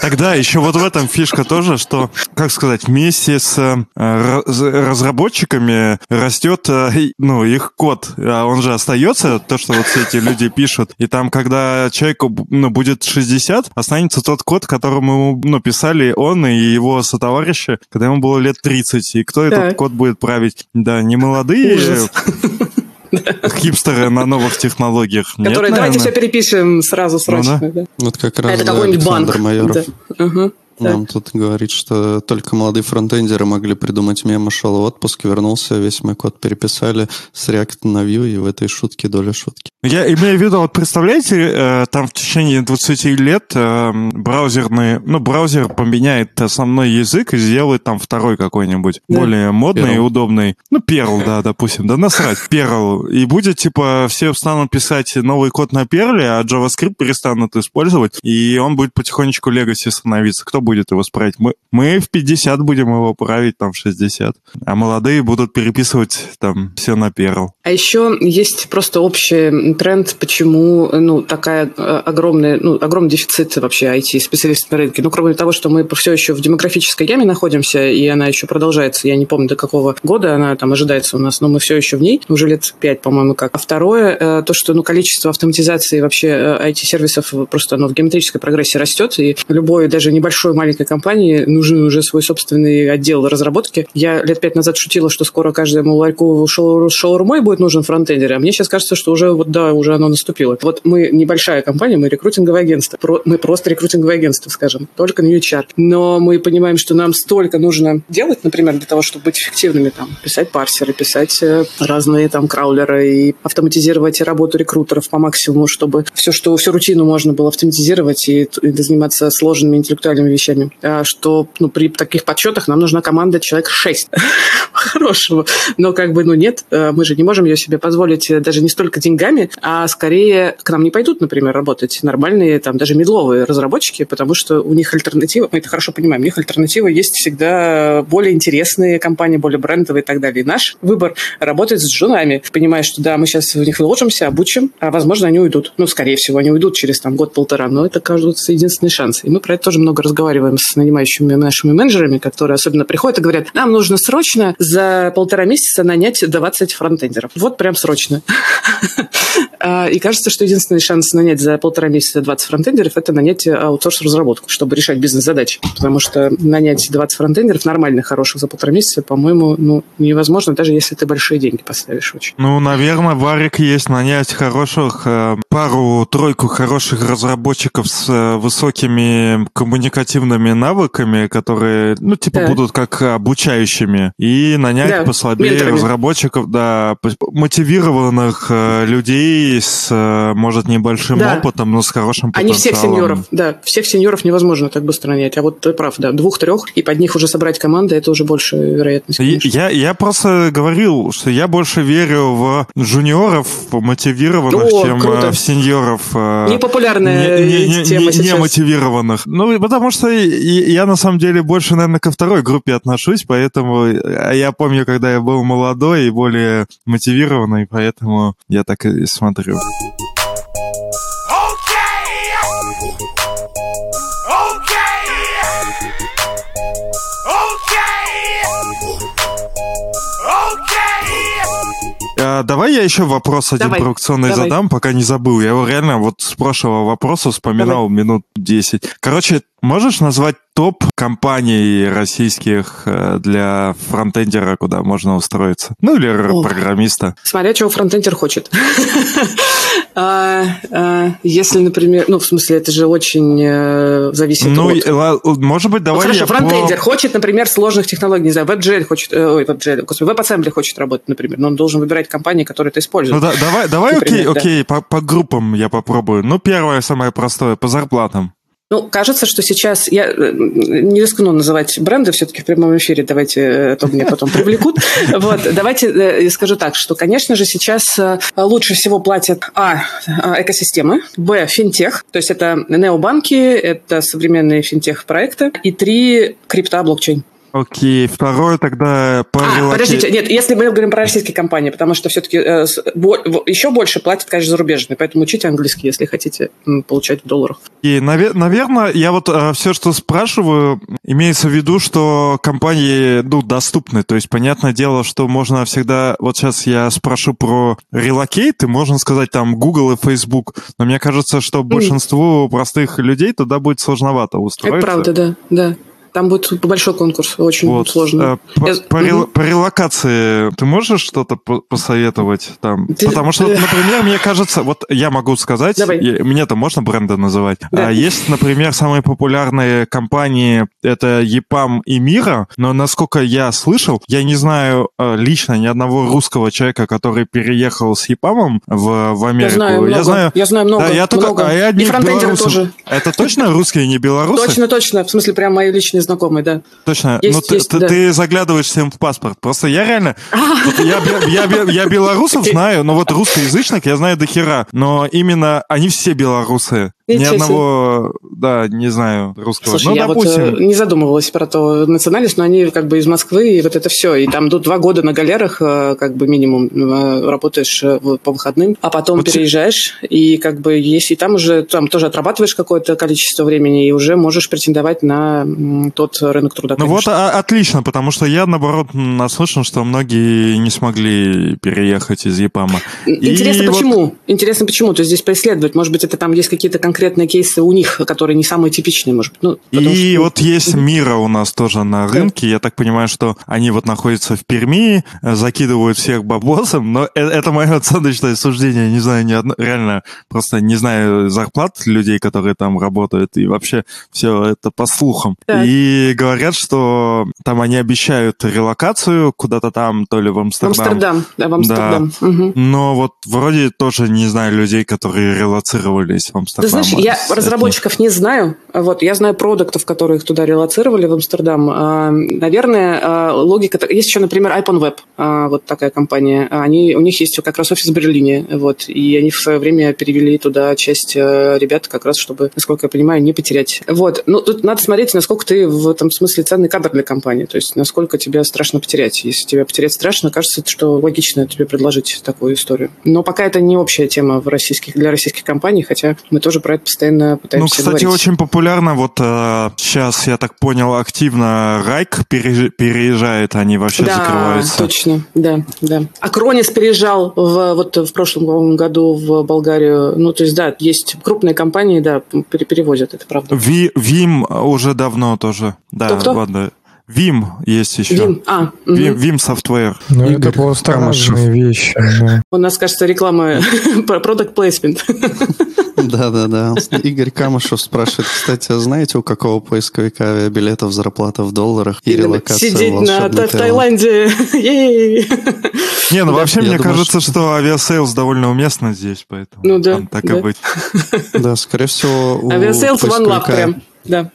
Тогда еще вот в этом фишка тоже, что, как сказать, вместе с э, раз- разработчиками растет, э, ну, их код, а он же остается, то, что вот все эти люди пишут, и там, когда человеку ну, будет 60, останется тот код, которому ну, писали он и его сотоварищи, когда ему было лет 30, и кто этот Так. код будет править? Да, не молодые Ужас. Хипстеры на новых технологиях. Нет, Которые давайте все наверное. перепишем сразу срочно. да. да. Вот как раз это да, какой-нибудь банк. Майоров Да. Ага. Так. нам тут говорит, что только молодые фронтендеры могли придумать мем, ушел в отпуск, вернулся, весь мой код переписали с React на Vue, и в этой шутке доля шутки. Я имею в виду, вот представляете, э, там в течение 20 лет э, браузерный, ну, браузер поменяет основной язык и сделает там второй какой-нибудь, Да. более модный и Perl. удобный. Ну, Perl, да, допустим, да насрать, Perl. И будет, типа, все станут писать новый код на Perl, а JavaScript перестанут использовать, и он будет потихонечку Legacy становиться. Кто будет его справить? Мы, мы в 50 будем его править, там, в 60. А молодые будут переписывать там все на Perl. А еще есть просто общий тренд, почему ну, такая э, огромная, ну, огромный дефицит вообще IT-специалистов на рынке. Ну, кроме того, что мы все еще в демографической яме находимся, и она еще продолжается. Я не помню, до какого года она там ожидается у нас, но мы все еще в ней, уже лет пять, по-моему, как. А второе, э, то, что ну, количество автоматизации вообще э, IT-сервисов просто оно в геометрической прогрессии растет, и любой, даже небольшой маленькой компании нужен уже свой собственный отдел разработки. Я лет пять назад шутила, что скоро каждому ларьку шауру- шаурмой будет нужен фронтендер, а мне сейчас кажется, что уже вот да, уже оно наступило. Вот мы небольшая компания, мы рекрутинговое агентство. Про- мы просто рекрутинговое агентство, скажем, только на HR. Но мы понимаем, что нам столько нужно делать, например, для того, чтобы быть эффективными, там, писать парсеры, писать э, разные там краулеры и автоматизировать работу рекрутеров по максимуму, чтобы все, что всю рутину можно было автоматизировать и, и заниматься сложными интеллектуальными вещами. А что ну, при таких подсчетах нам нужна команда человек 6 хорошего. Но как бы, ну нет, э, мы же не можем ее себе позволить э, даже не столько деньгами, а скорее к нам не пойдут, например, работать нормальные, там, даже медловые разработчики, потому что у них альтернатива, мы это хорошо понимаем, у них альтернатива есть всегда более интересные компании, более брендовые и так далее. И наш выбор работать с джунами, понимая, что да, мы сейчас в них вложимся, обучим, а возможно, они уйдут. Ну, скорее всего, они уйдут через там год-полтора, но это, кажется, единственный шанс. И мы про это тоже много разговариваем с нанимающими нашими менеджерами, которые особенно приходят и говорят, нам нужно срочно за полтора месяца нанять 20 фронтендеров. Вот прям срочно. А, И кажется, что единственный шанс нанять за полтора месяца 20 фронтендеров – это нанять аутсорс-разработку, чтобы решать бизнес-задачи. Потому что нанять 20 фронтендеров нормальных, хороших за полтора месяца, по-моему, ну, невозможно, даже если ты большие деньги поставишь очень. Ну, наверное, Варик есть нанять хороших, э, пару-тройку хороших разработчиков с э, высокими коммуникативными навыками, которые, ну, типа, Да. будут как обучающими, и нанять Да, послабее менторами. разработчиков, да, мотивированных э, людей с, э, может, небольшим Да. опытом, но с хорошим А не всех потенциалом. сеньоров, да, всех сеньоров невозможно так быстро нанять. А вот ты прав, да, двух-трех, и под них уже собрать команды, это уже больше вероятность. Конечно. Я, я просто говорил, что я больше верю в жуниоров мотивированных, О, чем круто. э, в сеньоров э, Непопулярная не, не- тема не- сейчас. не мотивированных. Ну, потому что и я на самом деле больше, наверное, ко второй группе отношусь, поэтому а я помню, когда я был молодой и более мотивированный, поэтому я так и смотрю. Давай я еще вопрос один Давай, провокационный давай. задам, пока не забыл. Я его реально вот с прошлого вопроса вспоминал минут 10. Короче, можешь назвать топ компаний российских э, для фронтендера, куда можно устроиться. Ну, или р- О. программиста. Смотря чего фронтендер хочет. А, а, Если, например, ну, в смысле, это же очень э, зависит Ну, от... может быть, Ну, давай хорошо, я по- фронтендер хочет, например, сложных технологий, не знаю, WebGL хочет, э, ой, WebGL, господи, WebAssembly хочет работать, например, но он должен выбирать компании, которые это Ну, используют. да- давай, давай, окей, окей, по группам я попробую. Ну, первое, самое простое, по зарплатам. Ну, кажется, что сейчас я э, не рискну называть бренды все-таки в прямом эфире, давайте, э, а то меня потом привлекут. Вот, давайте э, скажу так, что, конечно же, сейчас лучше всего платят а. экосистемы, б. финтех, то есть это необанки, это современные финтех-проекты, и три крипта, блокчейн. Окей, второе тогда по А, релоке- подождите, нет, если мы говорим про российские компании, потому что все-таки еще больше платят, конечно, зарубежные, поэтому учите английский, если хотите получать в долларах. И, наверное, я вот все, что спрашиваю, имеется в виду, что компании, ну, доступны. То есть, понятное дело, что можно всегда... Вот сейчас я спрошу про релокейт, и можно сказать там Google и Facebook. Но мне кажется, что большинству простых людей туда будет сложновато устроиться. Это правда, да, да. Там будет большой конкурс, очень Вот. сложно. Э, По, Я- по рел- по релокации ты можешь что-то по- посоветовать там? Ты- Потому что, например, мне кажется, вот я могу сказать, мне-то можно бренды называть. Да. А есть, например, самые популярные компании, это EPAM и Мира, но насколько я слышал, я не знаю э, лично ни одного русского человека, который переехал с EPAM в, в Я Америку. знаю много. Я знаю много. Да, я только, много. а я И фронтендеры тоже. Это точно русские, не белорусы? Точно, точно. В смысле, прям мои личные знакомые, да. Точно. Есть, ну, ты, есть, ты- да. А. ты заглядываешь всем в паспорт. Просто я реально... вот я, я, бе- я белорусов знаю, но вот русскоязычных я знаю до хера. Но именно они все белорусы. Ни себе. одного, да, не знаю, русского. Слушай, ну, я допустим. вот э, не задумывалась про то национальность, но они как бы из Москвы, и вот это все. И там до два года на галерах, э, как бы минимум, э, работаешь э, по выходным, а потом Вот переезжаешь, и как бы если там уже, там тоже отрабатываешь какое-то количество времени, и уже можешь претендовать на тот рынок труда, Ну вот а- отлично, потому что я, наоборот, наслышан, что многие не смогли переехать из ЕПАМа. Интересно, И вот- почему? Интересно, почему? То есть здесь поисследовать. Может быть, это там есть какие-то конкретные кейсы у них, которые не самые типичные, может быть. Ну, И что- вот есть Мира у нас тоже на рынке. Я так понимаю, что они вот находятся в Перми, э, закидывают всех бабосом, но э- это мое оценочное суждение. Не знаю ни одно, реально просто не знаю зарплат людей, которые там работают, и вообще все это по слухам. Так. И говорят, что там они обещают релокацию куда-то там, то ли в Амстердам. Амстердам. Да, в Амстердам. Мгм. Но вот вроде тоже не знаю людей, которые релоцировались в Ты Амстердам. Знаешь, я С- разработчиков не знаю. Вот, я знаю продуктов, которые их туда релацировали в Амстердам. А, Наверное, а, логика... Есть еще, например, iPhone а, вот такая компания. Они, у них есть как раз офис в Берлине. Вот, и они в свое время перевели туда часть э, ребят, как раз, чтобы, насколько я понимаю, не потерять. Вот. Ну, тут надо смотреть, насколько ты в этом смысле ценный кадр для компании. То есть, насколько тебя страшно потерять. Если тебя потерять страшно, кажется, что логично тебе предложить такую историю. Но пока это не общая тема в российских, для российских компаний, хотя мы тоже про это постоянно Ну, пытаемся кстати, говорить. очень популярно, вот э, сейчас, я так понял, активно Райк переезжает, они вообще да, закрываются. точно, да, да. Акронис переезжал в, вот в прошлом году в Болгарию. Ну, то есть, да, есть крупные компании, да, пере- перевозят, это правда. Ви- Вим уже давно тоже. Да, Кто-кто? ладно. Вим есть еще. Вим, а, мгм. Вим, Вим Software. Ну, Игорь это просто разные вещи. да. у нас, кажется, реклама про продукт плейсмент. Да-да-да. Игорь Камышев спрашивает, кстати, а знаете, у какого поисковика авиабилетов зарплата в долларах и релокация Сидеть на, в Таиланд? Таиланде. Ей. Не, ну вообще, мне кажется, что авиасейлс довольно уместно здесь, поэтому Ну да, там так и быть. Да, скорее всего, у Авиасейлс поисковика прям. Да.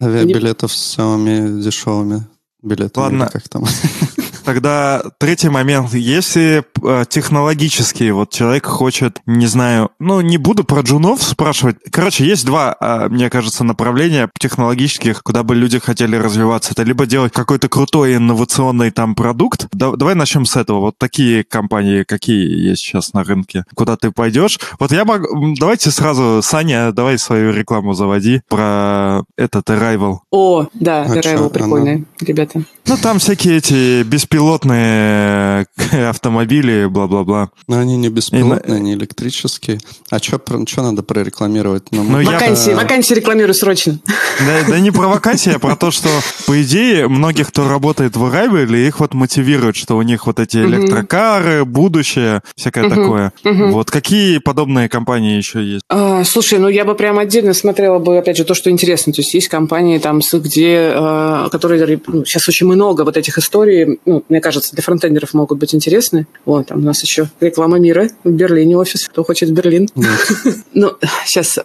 Авиабилетов с самыми дешевыми билетами. Ладно. Как там? Тогда третий момент. Если э, технологически вот человек хочет, не знаю, ну, не буду про джунов спрашивать. Короче, есть два, э, мне кажется, направления технологических, куда бы люди хотели развиваться. Это либо делать какой-то крутой инновационный там продукт. Да- давай начнем с этого. Вот такие компании, какие есть сейчас на рынке, куда ты пойдешь. Вот я могу... Давайте сразу, Саня, давай свою рекламу заводи про этот Arrival. О, да, А Arrival прикольные ребята. Ну, там всякие эти беспилотные беспилотные э, автомобили, бла-бла-бла. Но они не беспилотные, они электрические. А что надо прорекламировать? Ну, Ну, я- Вакансии, э, вакансии рекламирую срочно. Да, да не про вакансии, а про то, что, по идее, многих, кто работает в Arrival, их вот мотивирует, что у них вот эти электрокары, будущее, всякое такое. Вот какие подобные компании еще есть? А, слушай, ну я бы прям отдельно смотрела бы, опять же, то, что интересно. То есть есть компании, там, где, э, которые ну, сейчас очень много вот этих историй, ну, мне кажется, для фронтендеров могут быть интересны. Вот, там у нас еще реклама мира в Берлине офис, кто хочет в Берлин. Ну, сейчас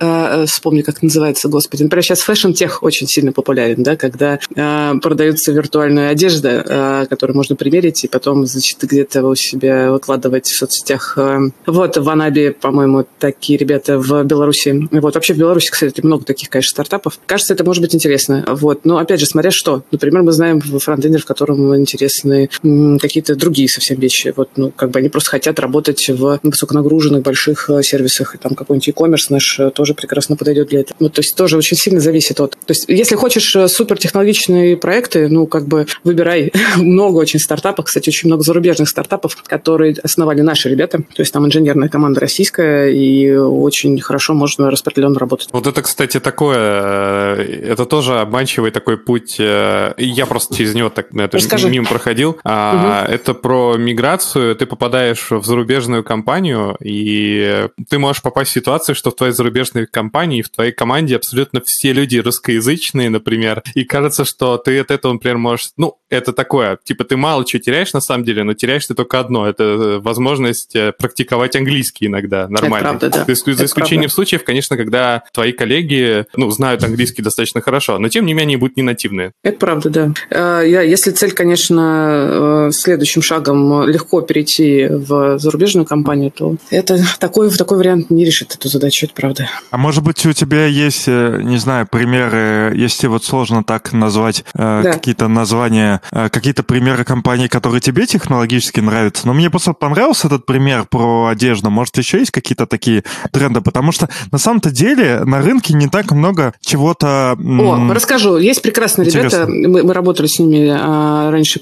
вспомню, как называется, господи. Например, сейчас фэшн-тех очень сильно популярен, да, когда э, продается виртуальная одежда, э, которую можно примерить и потом, значит, где-то у себя выкладывать в соцсетях. Вот, в Анабе, по-моему, такие ребята в Беларуси. Вот, вообще в Беларуси, кстати, много таких, конечно, стартапов. Кажется, это может быть интересно. Вот, но опять же, смотря что. Например, мы знаем в фронтендер, в котором интересны какие-то другие совсем вещи. Вот, ну, как бы они просто хотят работать в высоконагруженных больших э, сервисах. И там какой-нибудь e-commerce наш э, тоже прекрасно подойдет для этого. Ну, то есть тоже очень сильно зависит от... То есть если хочешь э, супертехнологичные проекты, ну, как бы выбирай. много очень стартапов, кстати, очень много зарубежных стартапов, которые основали наши ребята. То есть там инженерная команда российская, и очень хорошо можно распределенно работать. Вот это, кстати, такое, это тоже обманчивый такой путь. Я просто через него так на это Расскажи. мимо проходил. А, Это про миграцию. Ты попадаешь в зарубежную компанию, и ты можешь попасть в ситуацию, что в твоей зарубежной компании, в твоей команде абсолютно все люди русскоязычные, например, и кажется, что ты от этого, например, можешь... Ну, это такое, типа ты мало чего теряешь на самом деле, но теряешь ты только одно. Это э, возможность э, практиковать английский иногда нормально. правда, да. За за Это исключением правда. случаев, конечно, когда твои коллеги, ну, знают английский достаточно хорошо, но тем не менее будут не нативные. Это правда, да. Э, Я, если цель, конечно, э, следующим шагом легко перейти в зарубежную компанию, то это такой, такой вариант не решит эту задачу, это правда. А может быть, у тебя есть, э, не знаю, примеры, если вот сложно так назвать э, Да. какие-то названия, какие-то примеры компаний, которые тебе технологически нравятся. Но мне просто понравился этот пример про одежду. Может, еще есть какие-то такие тренды? Потому что на самом-то деле на рынке не так много чего-то... О, расскажу. Есть прекрасные Интересно. ребята, мы, мы работали с ними а, раньше,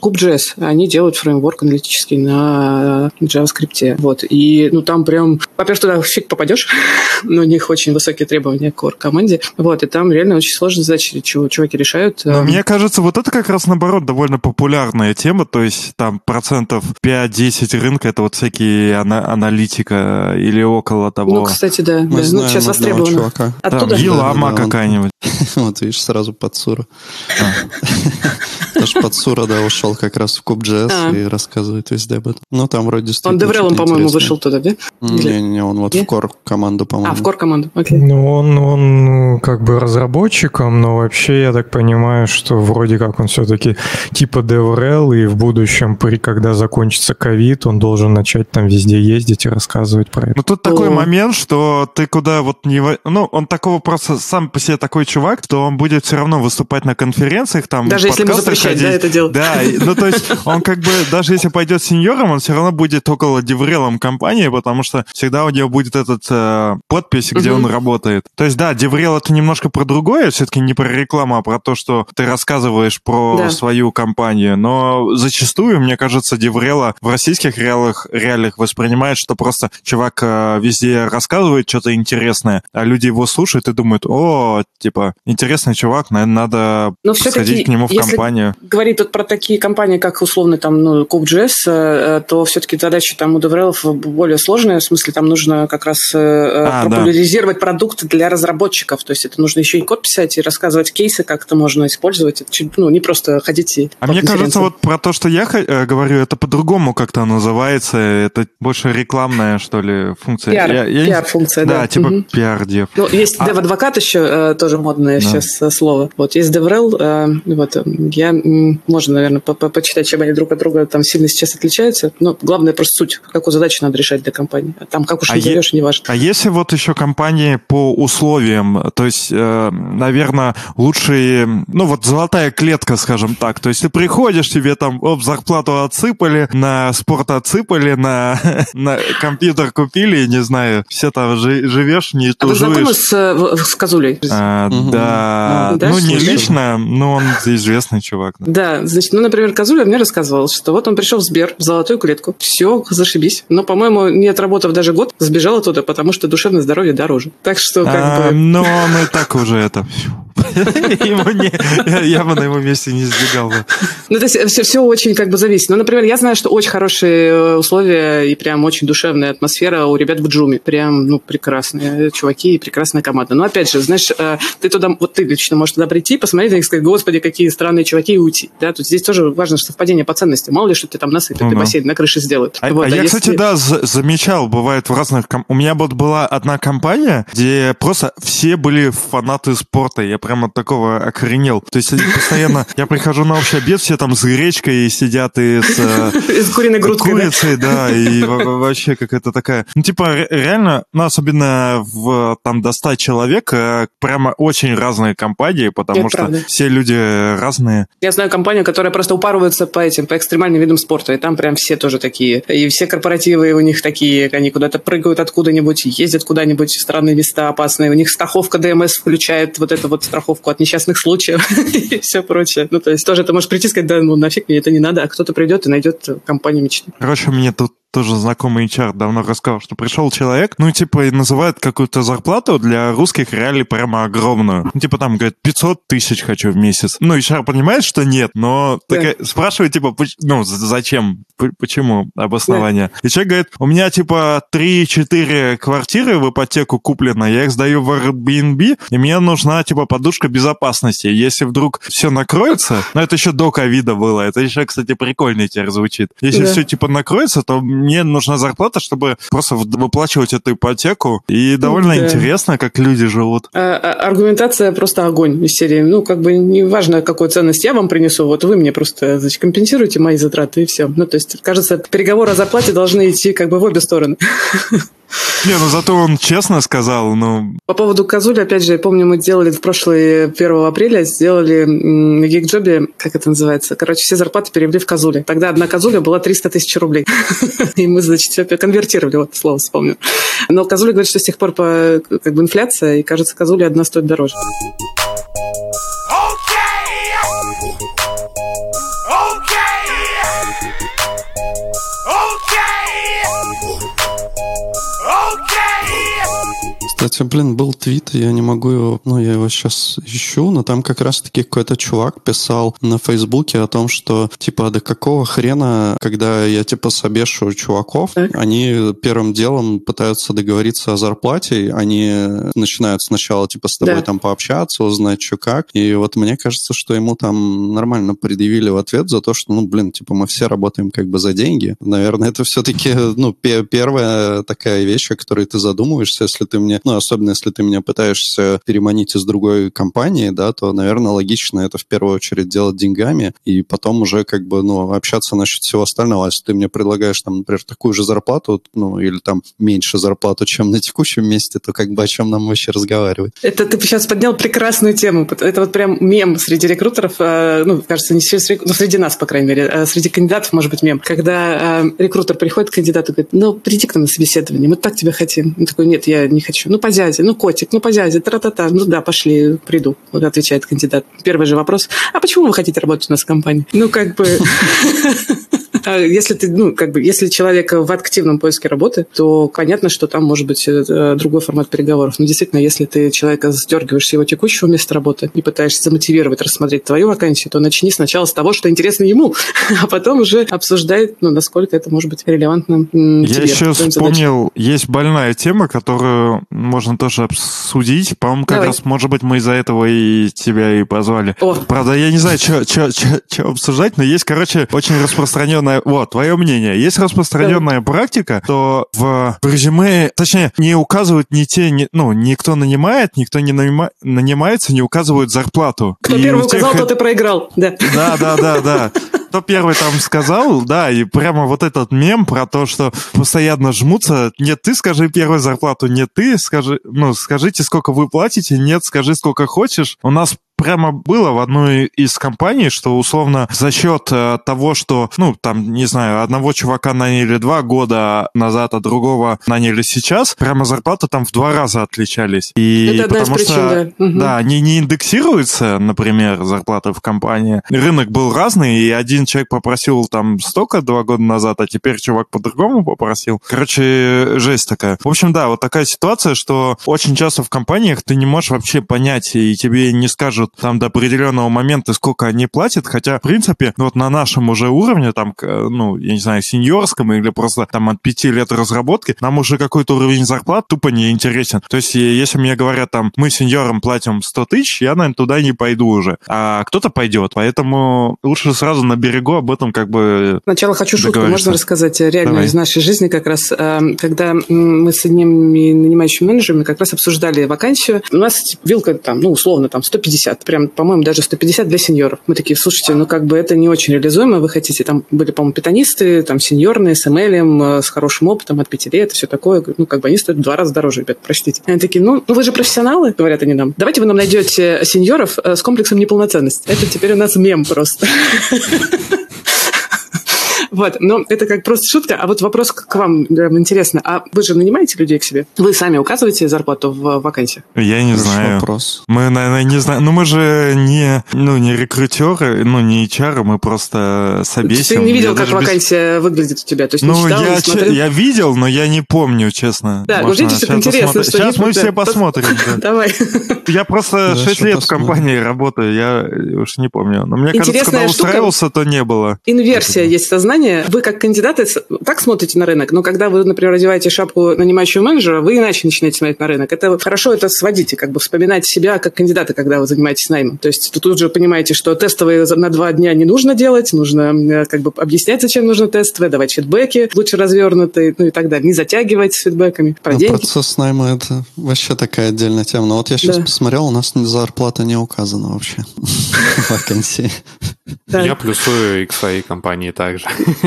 Они делают фреймворк аналитический на JavaScript. Вот. И ну, там прям, во-первых, туда фиг попадешь, но у них очень высокие требования к команде. Вот. И там реально очень сложные задачи чу- чуваки решают. Но Эм, мне кажется, вот это как раз наоборот довольно популярная тема, то есть там процентов 5-10 рынка это вот всякие ана- аналитика или около того. Ну, кстати, да. Мы да. знаем Ну, сейчас востребовано. чувака. там Оттуда? Елама Да, какая-нибудь. Вот видишь, сразу под Сура. Потому что под Сура, да, ушел как раз Куб.js А. и рассказывает везде об этом. Ну, там вроде Он Деврелом, по-моему, вышел туда, да? Не-не, он вот Не? в кор команду, по-моему. А, в кор-команду. Окей. Ну, он, он ну, как бы разработчиком, но вообще я так понимаю, что вроде как он все-таки типа DevRel, и в будущем, при, когда закончится ковид, он должен начать там везде ездить и рассказывать про это. Ну, тут такой О. момент, что ты куда вот не... Ну, он такого просто сам по себе такой чувак, что он будет все равно выступать на конференциях, там, Даже если ему запрещать, да, ходить. это делать. Да, ну, то есть он как бы, даже если пойдет сеньором, он все равно будет около деврелом компании, потому что всегда у него будет этот э, подпись, где он работает. То есть, да, деврел это немножко про другое, все-таки не про рекламу, а про то, что ты рассказываешь про Да. свою компанию. Но зачастую, мне кажется, деврела в российских реалиях, реалиях воспринимает, что просто чувак э, везде рассказывает что-то интересное, а люди его слушают и думают, о, типа, интересный чувак, наверное, надо Но сходить к нему в компанию. говорить тут про такие компании, как условно там, ну, Kube.js, э, то все-таки задача там у DevRel более сложная, в смысле там нужно как раз э, А, да. популяризировать продукты для разработчиков, то есть это нужно еще и код писать, и рассказывать кейсы, как это можно использовать, это ну, не просто ходить и А мне кажется, вот про то, что я э, говорю, это по-другому как-то называется. Это больше рекламная, что ли, функция. Пиар, Я- я пиар-функция, да. Да, типа Мгм. пиар-дев. Ну, есть А- dev-адвокат еще, э, тоже модное Да. сейчас э, слово. Вот, есть DevRel, э, вот, э, я, можно, наверное, по- почитать, чем они друг от друга там сильно сейчас отличаются, но главное просто суть, какую задачу надо решать для компании. А там как уж А не е- зовешь, не важно. А если вот еще компании по условиям, то есть, э, наверное, лучшие, ну вот золотая клетка, скажем так, то есть ты приходишь, тебе там, оп, зарплату отсыпали, на спорт отсыпали, на, на компьютер купили, не знаю, все там жи- живешь, не А вы знакомы тужуешь. с, э, с Козулей? А, Мгм. да, Ну, да, ну не лично, но он известный чувак. да. Да, значит, ну, например, Козуля, мне рассказывал, что вот он пришел в Сбер, в золотую клетку, все, зашибись. Но, по-моему, не отработав даже год, сбежал оттуда, потому что душевное здоровье дороже. Так что, как А, бы... Но мы так уже это... Я бы на его месте не сбегал бы. Ну, то есть все, все очень как бы зависит. Ну, например, я знаю, что очень хорошие э, условия и прям очень душевная атмосфера у ребят в Джуме. Прям, ну, прекрасные чуваки и прекрасная команда. Но, опять же, знаешь, э, ты туда, вот ты лично можешь туда прийти, посмотреть на них и сказать, господи, какие странные чуваки, и уйти. Да, тут здесь тоже важно совпадение по ценности. Мало ли, что ты там насыпят, Ну и да. бассейн на крыше сделают. А, Вот, а я, кстати, да, за- замечал, бывает в разных... У меня вот была одна компания, где просто все были фанаты спорта. Я прям от такого охренел. То есть постоянно... Я прихожу на общий обед, все там с гречкой сидят и с... э, С куриной грудкой? Курицей, да, и во- во- вообще какая-то такая... Ну, типа, ре- реально, ну, особенно в, там, до 100 человек, э, прямо очень разные компании, потому Это что все люди разные. Я знаю компанию, которая просто упарывается по этим, по экстремальным видам спорта, и там прям все тоже такие. И все корпоративы у них такие, они куда-то прыгают откуда-нибудь, ездят куда-нибудь в странные места опасные. У них страховка ДМС включает вот эту вот страховку от несчастных случаев и все прочее. Ну, то есть тоже ты можешь прийти и сказать, да, ну нафиг мне это не надо, а кто-то придет и найдет компанию мечты. Короче, мне тут тоже знакомый HR давно рассказал, что пришел человек, ну, типа, и называет какую-то зарплату для русских реалий прямо огромную. Ну, типа, там, говорит, 500 тысяч хочу в месяц. Ну, HR понимает, что нет, но Да. такая- спрашивает, типа, ну, зачем, почему обоснование. И человек говорит, у меня, типа, 3-4 квартиры в ипотеку куплено, я их сдаю в Airbnb, и мне нужна, типа, подушка безопасности. Если вдруг все накроется, ну, это еще до ковида было, это еще, кстати, прикольно теперь звучит. Если Да. все, типа, накроется, то мне нужна зарплата, чтобы просто выплачивать эту ипотеку. И довольно Да. интересно, как люди живут. А, а, аргументация просто огонь из серии. Ну, как бы неважно, какую ценность я вам принесу, вот вы мне просто значит, компенсируете мои затраты и все. Ну, то есть, кажется, переговоры о зарплате должны идти как бы в обе стороны. Не, ну зато он честно сказал, ну, По поводу Казули, опять же, я помню, мы делали в прошлое 1 апреля, сделали на Гигджобе, как это называется, короче, все зарплаты перевели в Казули. Тогда одна Казуля была 300 тысяч рублей. И мы, значит, всё конвертировали, вот слово вспомню. Но Казули говорит, что с тех пор по, как бы инфляция, и, кажется, Казули одна стоит дороже. Кстати, блин, был твит, я не могу его... Ну, я его сейчас ищу, но там как раз-таки какой-то чувак писал на Фейсбуке о том, что, типа, до какого хрена, когда я, типа, собешу чуваков, Так. они первым делом пытаются договориться о зарплате, они начинают сначала, типа, с тобой Да. там пообщаться, узнать, что как, и вот мне кажется, что ему там нормально предъявили в ответ за то, что, ну, блин, типа, мы все работаем как бы за деньги. Наверное, это все-таки, ну, пе- первая такая вещь, о которой ты задумываешься, если ты мне, ну, особенно если ты меня пытаешься переманить из другой компании, да, то, наверное, логично это в первую очередь делать деньгами, и потом уже как бы, ну, общаться насчет всего остального. А Если ты мне предлагаешь, там, например, такую же зарплату, ну, или там меньше зарплату, чем на текущем месте, то как бы о чем нам вообще разговаривать? Это ты сейчас поднял прекрасную тему. Это вот прям мем среди рекрутеров, э, ну, кажется, не среди, ну, среди нас, по крайней мере, а среди кандидатов, может быть, мем. Когда э, рекрутер приходит к кандидату и говорит, ну, приди к нам на собеседование, мы так тебя хотим. Он такой, нет, я не хочу. Ну, по дяде, ну, котик, ну, по дяде, тра-та-та. Ну, да, пошли, приду, вот отвечает кандидат. Первый же вопрос, а почему вы хотите работать у нас в компании? Ну, как бы... А Если ты, ну, как бы, если человек в активном поиске работы, то понятно, что там может быть э, другой формат переговоров. Но действительно, если ты человека сдергиваешь с его текущего места работы и пытаешься замотивировать рассмотреть твою вакансию, то начни сначала с того, что интересно ему, а потом уже обсуждай, ну, насколько это может быть релевантным м, Я тебе, еще твоим задачам. вспомнил, есть больная тема, которую можно тоже обсудить. По-моему, как Давай. раз, может быть, мы из-за этого и тебя и позвали. О. Правда, я не знаю, что обсуждать, но есть, короче, очень распространенная... Вот, твое мнение. Есть распространенная практика, что в резюме, точнее, не указывают ни те, ни- ну, никто нанимает, никто не нанима- нанимается, не указывают зарплату. Кто И первый тех указал, это- тот и проиграл. Да. да, да, да, да. Кто первый там сказал, да, и прямо вот этот мем про то, что постоянно жмутся. Нет, ты скажи первую зарплату, нет, ты скажи, ну, скажите, сколько вы платите, нет, скажи, сколько хочешь. У нас прямо было в одной из компаний, что условно за счет э, того, что, ну, там, не знаю, одного чувака наняли два года назад, а другого наняли сейчас, прямо зарплаты там в два раза отличались. И Это потому причин, что, да. Мгм. да, они не индексируются, например, зарплаты в компании. Рынок был разный, и один человек попросил там столько два года назад, а теперь чувак по-другому попросил. Короче, жесть такая. В общем, да, вот такая ситуация, что очень часто в компаниях ты не можешь вообще понять, и тебе не скажут там до определенного момента, сколько они платят, хотя, в принципе, вот на нашем уже уровне, там, ну, я не знаю, сеньорском или просто там от пяти лет разработки, нам уже какой-то уровень зарплат тупо не интересен. То есть, если мне говорят, там, мы сеньорам платим 100 тысяч, я, наверное, туда не пойду уже. А кто-то пойдет, поэтому лучше сразу на берегу об этом как бы Сначала хочу шутку, можно рассказать реально Давай. из нашей жизни как раз, э, когда мы с одними нанимающими менеджерами как раз обсуждали вакансию. У нас вилка там, ну, условно, там 150, прям, по-моему, даже 150 для сеньоров. Мы такие, слушайте, ну, как бы это не очень реализуемо, вы хотите, там были, по-моему, питанисты, там, сеньорные, с ML, э, с хорошим опытом от пяти лет и все такое. Ну, как бы они стоят в два раза дороже, ребят, простите. Они такие, ну, вы же профессионалы, говорят они нам. Давайте вы нам найдете сеньоров э, с комплексом неполноценности. Это теперь у нас мем просто. Вот, но это как просто шутка. А вот вопрос к вам интересно. А вы же нанимаете людей к себе? Вы сами указываете зарплату в вакансии? я не знаю. вопрос. Мы, наверное, не знаем. Ну, мы же не, ну, не рекрутеры, ну, не HR, мы просто собесим. Ты не видел, Я как без- вакансия выглядит у тебя? То есть не Ну, не я, че- я видел, но я не помню, честно. Да, Можно вот видите, как щас интересно, что Сейчас мы все посмотрим. да. Давай. Я просто Да, 6 ща лет в компании работаю, я уж не помню. Но мне кажется, когда устраивался, то не было. Инверсия есть сознание. Вы как кандидаты так смотрите на рынок, но когда вы, например, одеваете шапку нанимающего менеджера, вы иначе начинаете смотреть на рынок. Это хорошо это сводите, как бы вспоминать себя как кандидата, когда вы занимаетесь наймом. То есть тут уже понимаете, что тестовые на два дня не нужно делать, нужно э, как бы объяснять, зачем нужно тестовые, давать фидбэки, лучше развернутые, ну и так далее. Не затягивать с фидбэками. Про Ну, деньги. процесс найма – это вообще такая отдельная тема. Но вот я сейчас Да. посмотрел, у нас зарплата не указана вообще в вакансии. Я плюсую и к своей компании также.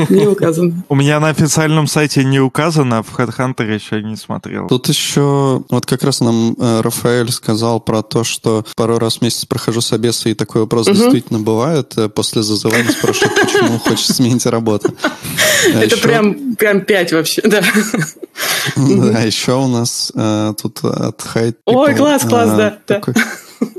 Не указано. У меня на официальном сайте не указано, а в HeadHunter еще не смотрел. Тут еще, вот как раз нам э, Рафаэль сказал про то, что пару раз в месяц прохожу собесы, и такой вопрос действительно бывает. Э, После зазывания спрашивают, почему хочешь сменить работу. А Это еще- прям, прям пять вообще, да. Да, еще у нас э, тут от Хайт... Ой, класс, класс, да, да.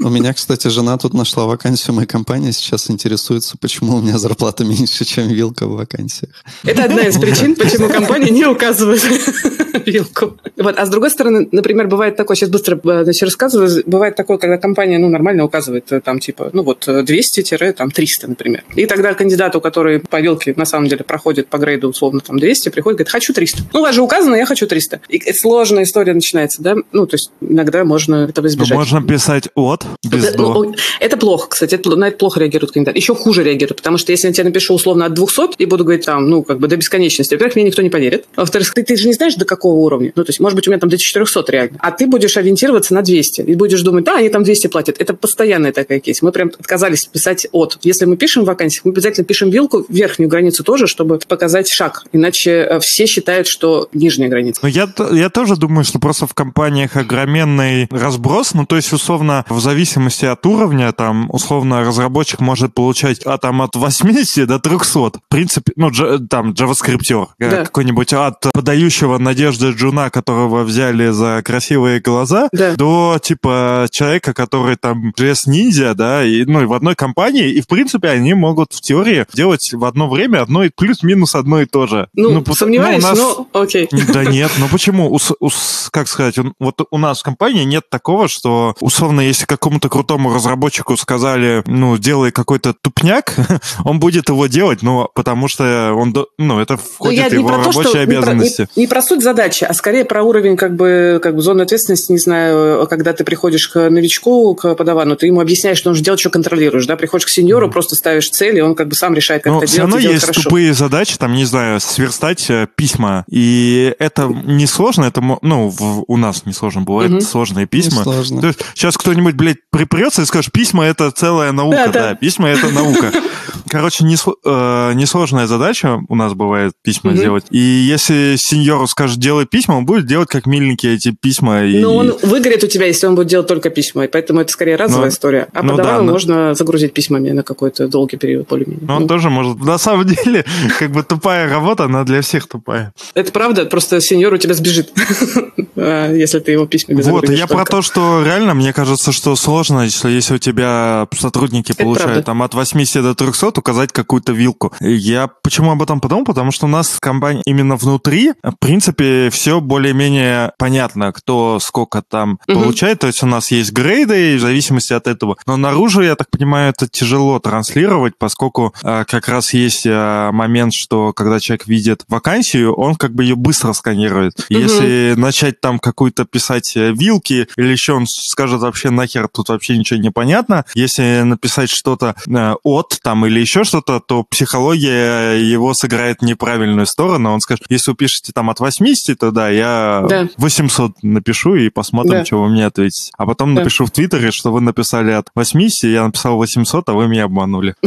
У меня, кстати, жена тут нашла вакансию моей компании, сейчас интересуется, почему у меня зарплата меньше, чем вилка в вакансиях. Это одна из причин, почему компания не указывает вилку. Вот. А с другой стороны, например, бывает такое, сейчас быстро э, значит, рассказываю, бывает такое, когда компания ну, нормально указывает э, там типа, ну вот э, 200-300, например. И тогда кандидату, который по вилке на самом деле проходит по грейду условно там 200, приходит, говорит, хочу 300. Ну, у вас же указано, я хочу 300. И сложная история начинается, да? Ну, то есть иногда можно этого Ну, избежать. можно писать от, без Это, до. ну, это плохо, кстати, это, на это плохо реагируют кандидаты. Еще хуже реагируют, потому что если я тебе напишу условно от 200 и буду говорить там, ну, как бы до бесконечности, во-первых, мне никто не поверит. Во-вторых, ты, ты же не знаешь, до какого уровня. Ну, то есть, может быть, у меня там до 400 реально. А ты будешь ориентироваться на 200 и будешь думать, да, они там 200 платят. Это постоянная такая кейс. Мы прям отказались писать от. Если мы пишем в вакансиях, мы обязательно пишем вилку, верхнюю границу тоже, чтобы показать шаг. Иначе э, все считают, что нижняя граница. Ну, я, я тоже думаю, что просто в компаниях огроменный разброс. Ну, то есть, условно, в зависимости от уровня, там, условно, разработчик может получать а, там, от 80 до 300. В принципе, ну, дж- там, JavaScript Да. какой-нибудь от подающего надежды джуна, которого взяли за красивые глаза, Да. до, типа, человека, который там JS-ниндзя, да, и, ну, и в одной компании, и, в принципе, они могут в теории делать в одно время одно и плюс-минус одно и то же. Ну, пот- сомневаюсь, у нас- но окей. да нет, ну почему? У у как сказать, вот у нас в компании нет такого, что условно, если какому-то крутому разработчику сказали, ну, делай какой-то тупняк, он будет его делать, ну, потому что он, ну, это Ну, входит в не его про то, рабочие что не про, обязанности. не- не про суть задачи, а скорее про уровень как бы, как бы зоны ответственности, не знаю, когда ты приходишь к новичку, к подавану, ты ему объясняешь, что он же делает, что контролируешь, да, приходишь к сеньору, просто ставишь цель, и он как бы сам решает, как Но это все делать, равно делать есть хорошо. тупые задачи, там, не знаю, сверстать э, письма. И это несложно, это, мо- ну, в- у нас несложно, бывают Мгм. сложные письма. Несложно. То есть сейчас кто-нибудь, блядь, припрется и скажет, письма это целая наука, Да, да, да. письма это наука. короче, несл- э, несложная задача у нас бывает письма делать. И если сеньору скажет, делай письма, он будет делать как миленькие эти письма. И... Ну, он выгорит у тебя, если он будет делать только письма, и поэтому это скорее разовая Ну, история. А ну да, но- можно загрузить письмами на какой-то долгий период, более-менее. Но он Ну, тоже может... На самом деле, как бы тупая работа, она для всех тупая. Это правда, просто сеньор у тебя сбежит, а, если ты его письмами Вот, загрузишь я про то, что реально, мне кажется, что сложно, если, если у тебя сотрудники Это получают правда. там от 80 до 300, указать какую-то вилку. Я почему об этом подумал? Потому что у нас компания именно внутри, в принципе, все более-менее понятно, кто сколько там Мгм. получает. То есть у нас есть грейды, в зависимости от этого. Но наружу, я так понимаю, это тяжело транслировать, поскольку а, как раз есть а, момент, что когда человек видит вакансию, он как бы ее быстро сканирует. Мгм. Если начать там какую-то писать э, вилки или еще он скажет вообще нахер, тут вообще ничего не понятно. Если написать что-то э, от там или еще что-то, то психология его сыграет неправильную сторону. Он скажет, если вы пишете там от 80, то да, я Да. 800 напишу и посмотрим, Да. что вы мне ответите. А потом Да. напишу в Твиттере, что вы написали от 80, я написал 800, а вы меня обманули.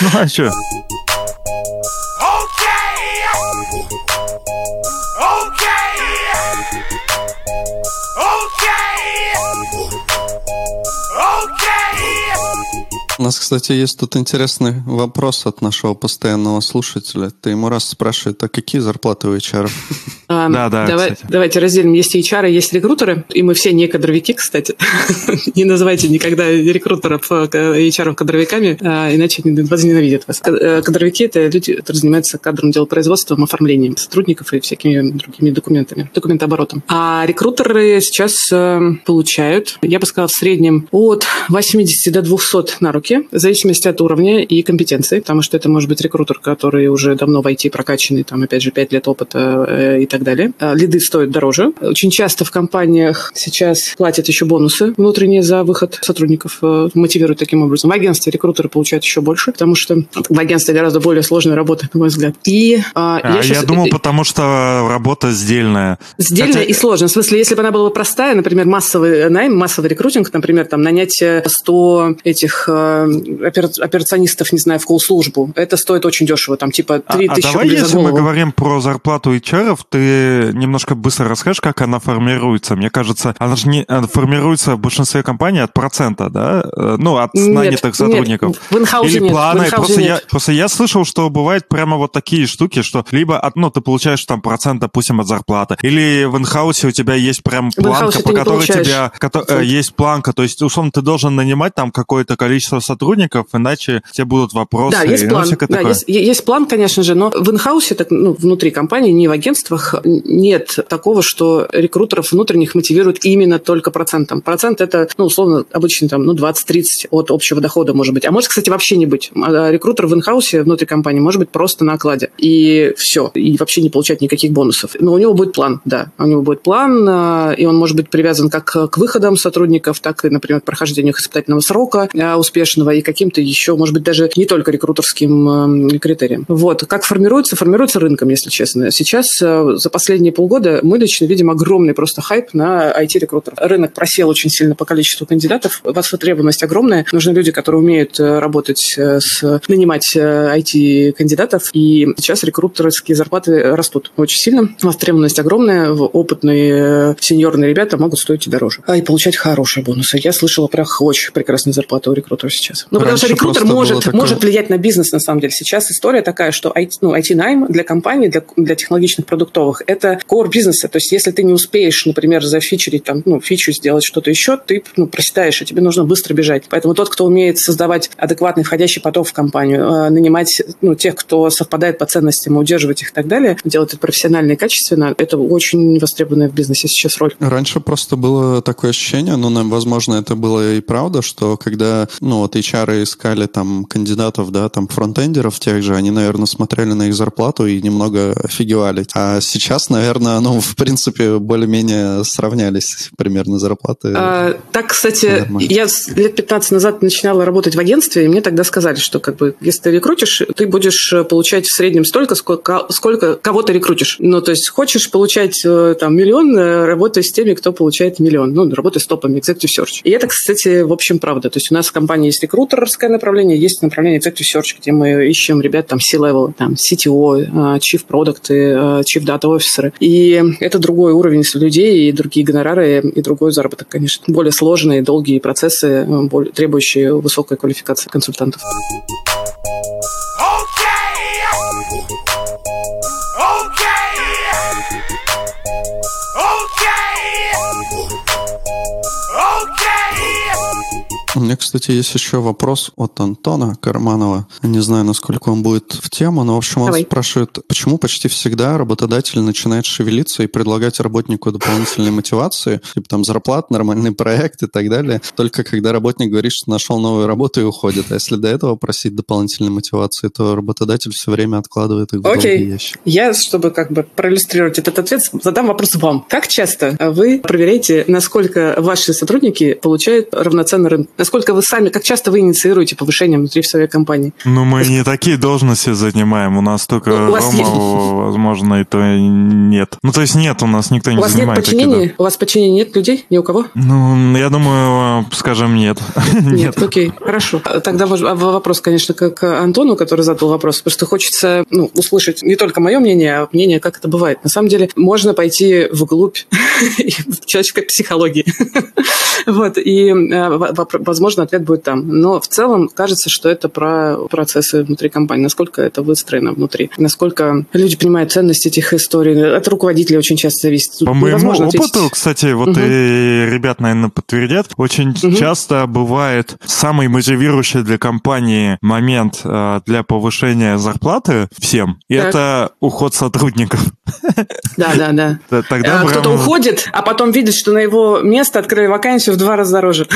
Ну а что? У нас, кстати, есть тут интересный вопрос от нашего постоянного слушателя. Ты ему раз спрашивает, а какие зарплаты у HR? А, Да, да, давай-. Давайте разделим. Есть HR, есть рекрутеры, и мы все не кадровики, кстати. Не называйте никогда рекрутеров э, HR кадровиками, а, иначе они возненавидят вас. Э, Кадровики – это люди, которые занимаются кадром делопроизводством, оформлением сотрудников и всякими другими документами, документооборотом. А рекрутеры сейчас э, получают, я бы сказала, в среднем от 80 до 200 на руки, в зависимости от уровня и компетенции, потому что это может быть рекрутер, который уже давно в IT прокачанный, там, опять же, 5 лет опыта э, и так далее. А, Лиды стоят дороже. Очень часто в компаниях сейчас платят еще бонусы внутренние за выход сотрудников, э, мотивируют таким образом. В агентстве рекрутеры получают еще больше, потому что в агентстве гораздо более сложная работа, на мой взгляд. И а, А, я, щас- думал, потому что работа сдельная. Сдельная Хотя- и сложная. В смысле, если бы она была простая, например, массовый найм, массовый рекрутинг, например, там нанять э, 100 этих э, операционистов, не знаю, в колл-службу, это стоит очень дешево, там типа А- 3 а, тысячи давай, рублей если мы говорим про зарплату HR, ты немножко быстро расскажешь, как она формируется. Мне кажется, она же не она формируется в большинстве компаний от процента, да? Э, Ну, от Нет, нанятых сотрудников. Нет, в Или нет. в планы. инхаусе Просто я, нет. просто я слышал, что бывают прямо вот такие штуки, что либо от, ну, ты получаешь там процент, допустим, от зарплаты, или в инхаусе у тебя есть прям В планка, по которой тебя э, есть планка. То есть, условно, ты должен нанимать там какое-то количество сотрудников, иначе тебе будут вопросы. Да, есть ну, план. всякое Да, есть, есть план, конечно же, но в инхаусе, так, ну, внутри компании, не в агентствах, нет такого, что рекрутеров внутренних мотивируют именно только процентом. Процент это, ну, условно, обычно там, ну, 20-30 от общего дохода может быть. А может, кстати, вообще не быть. А Рекрутер в инхаусе внутри компании может быть просто на окладе. И все. И вообще не получать никаких бонусов. Но у него будет план, да. У него будет план, а, и он может быть привязан как к выходам сотрудников, так и, например, к прохождению их испытательного срока а, успешного и каким-то еще, может быть, даже не только рекрутерским эм, критериям. Вот. Как формируется? Формируется рынком, если честно. Сейчас э, за последние полгода мы лично видим огромный просто хайп на IT-рекрутеров. Рынок просел очень сильно по количеству кандидатов. Востребованность огромная. Нужны люди, которые умеют э, работать э, с... нанимать IT-кандидатов. И сейчас рекрутерские зарплаты растут очень сильно. Востребованность огромная. Опытные сеньорные ребята могут стоить и дороже. А и получать хорошие бонусы. Я слышала про очень прекрасные зарплаты у рекрутеров сейчас. Ну, потому что рекрутер может, такое- может влиять на бизнес, на самом деле. Сейчас история такая, что IT, ну, IT-найм для компаний, для, для технологичных продуктовых, это core бизнеса. То есть, если ты не успеешь, например, зафичерить, там, ну, фичу сделать что-то еще, ты ну, проседаешь, и тебе нужно быстро бежать. Поэтому тот, кто умеет создавать адекватный входящий поток в компанию, э, нанимать ну, тех, кто совпадает по ценностям, удерживать их и так далее, делать это профессионально и качественно, это очень востребованная в бизнесе сейчас роль. Раньше просто было такое ощущение, ну, нам, возможно, это было и правда, что когда, ну, вот HR искали там кандидатов, да, там фронтендеров тех же, они, наверное, смотрели на их зарплату и немного офигевали. А сейчас, наверное, ну, в принципе, более-менее сравнялись примерно зарплаты. А, так, кстати, я лет 15 назад начинала работать в агентстве, и мне тогда сказали, что как бы, если ты рекрутишь, ты будешь получать в среднем столько, сколько, сколько кого ты рекрутишь. Ну, то есть, хочешь получать э, там миллион, э, работай с теми, кто получает миллион. Ну, работай с топами, executive search. И это, кстати, в общем, правда. То есть, у нас в компании есть рекрутерское направление, есть направление executive search, где мы ищем ребят там C-level, там CTO, э, chief product, chief data officer. И это другой уровень людей и другие гонорары, и другой заработок, конечно. Более сложные, долгие процессы, более, требующие высокой квалификации консультантов. У меня, кстати, есть еще вопрос от Антона Карманова. Не знаю, насколько он будет в тему, но, в общем, он Давай. спрашивает, почему почти всегда работодатель начинает шевелиться и предлагать работнику дополнительные мотивации, типа там зарплат, нормальный проект и так далее, только когда работник говорит, что нашел новую работу и уходит. А если до этого просить дополнительные мотивации, то работодатель все время откладывает их в Окей. долгий ящик. Я, чтобы как бы проиллюстрировать этот ответ, задам вопрос вам. Как часто вы проверяете, насколько ваши сотрудники получают равноценный рынок? Насколько вы сами, как часто вы инициируете повышение внутри в своей компании? Ну, мы не такие должности занимаем. У нас только у Рома, есть... возможно, и то нет. Ну, то есть нет, у нас никто не занимает. У вас нет подчинения? Такие, да. У вас подчинения нет людей? Ни у кого? Ну, я думаю, скажем, нет. Нет, окей, хорошо. Тогда а, вопрос, конечно, к Антону, который задал вопрос. Просто хочется ну, услышать не только мое мнение, а мнение, как это бывает. На самом деле, можно пойти вглубь человеческой психологии. Вот, и э, возможно, ответ будет там. Но в целом кажется, что это про процессы внутри компании, насколько это выстроено внутри, насколько люди понимают ценность этих историй. От руководителя очень часто зависит. По моему опыту, кстати, вот угу. и ребят, наверное, подтвердят, очень угу. часто бывает самый мотивирующий для компании момент э, для повышения зарплаты всем, и это уход сотрудников. Да, да, да. Тогда а, Кто-то уходит, а потом видит, что на его место открыли вакансию в два раза дороже.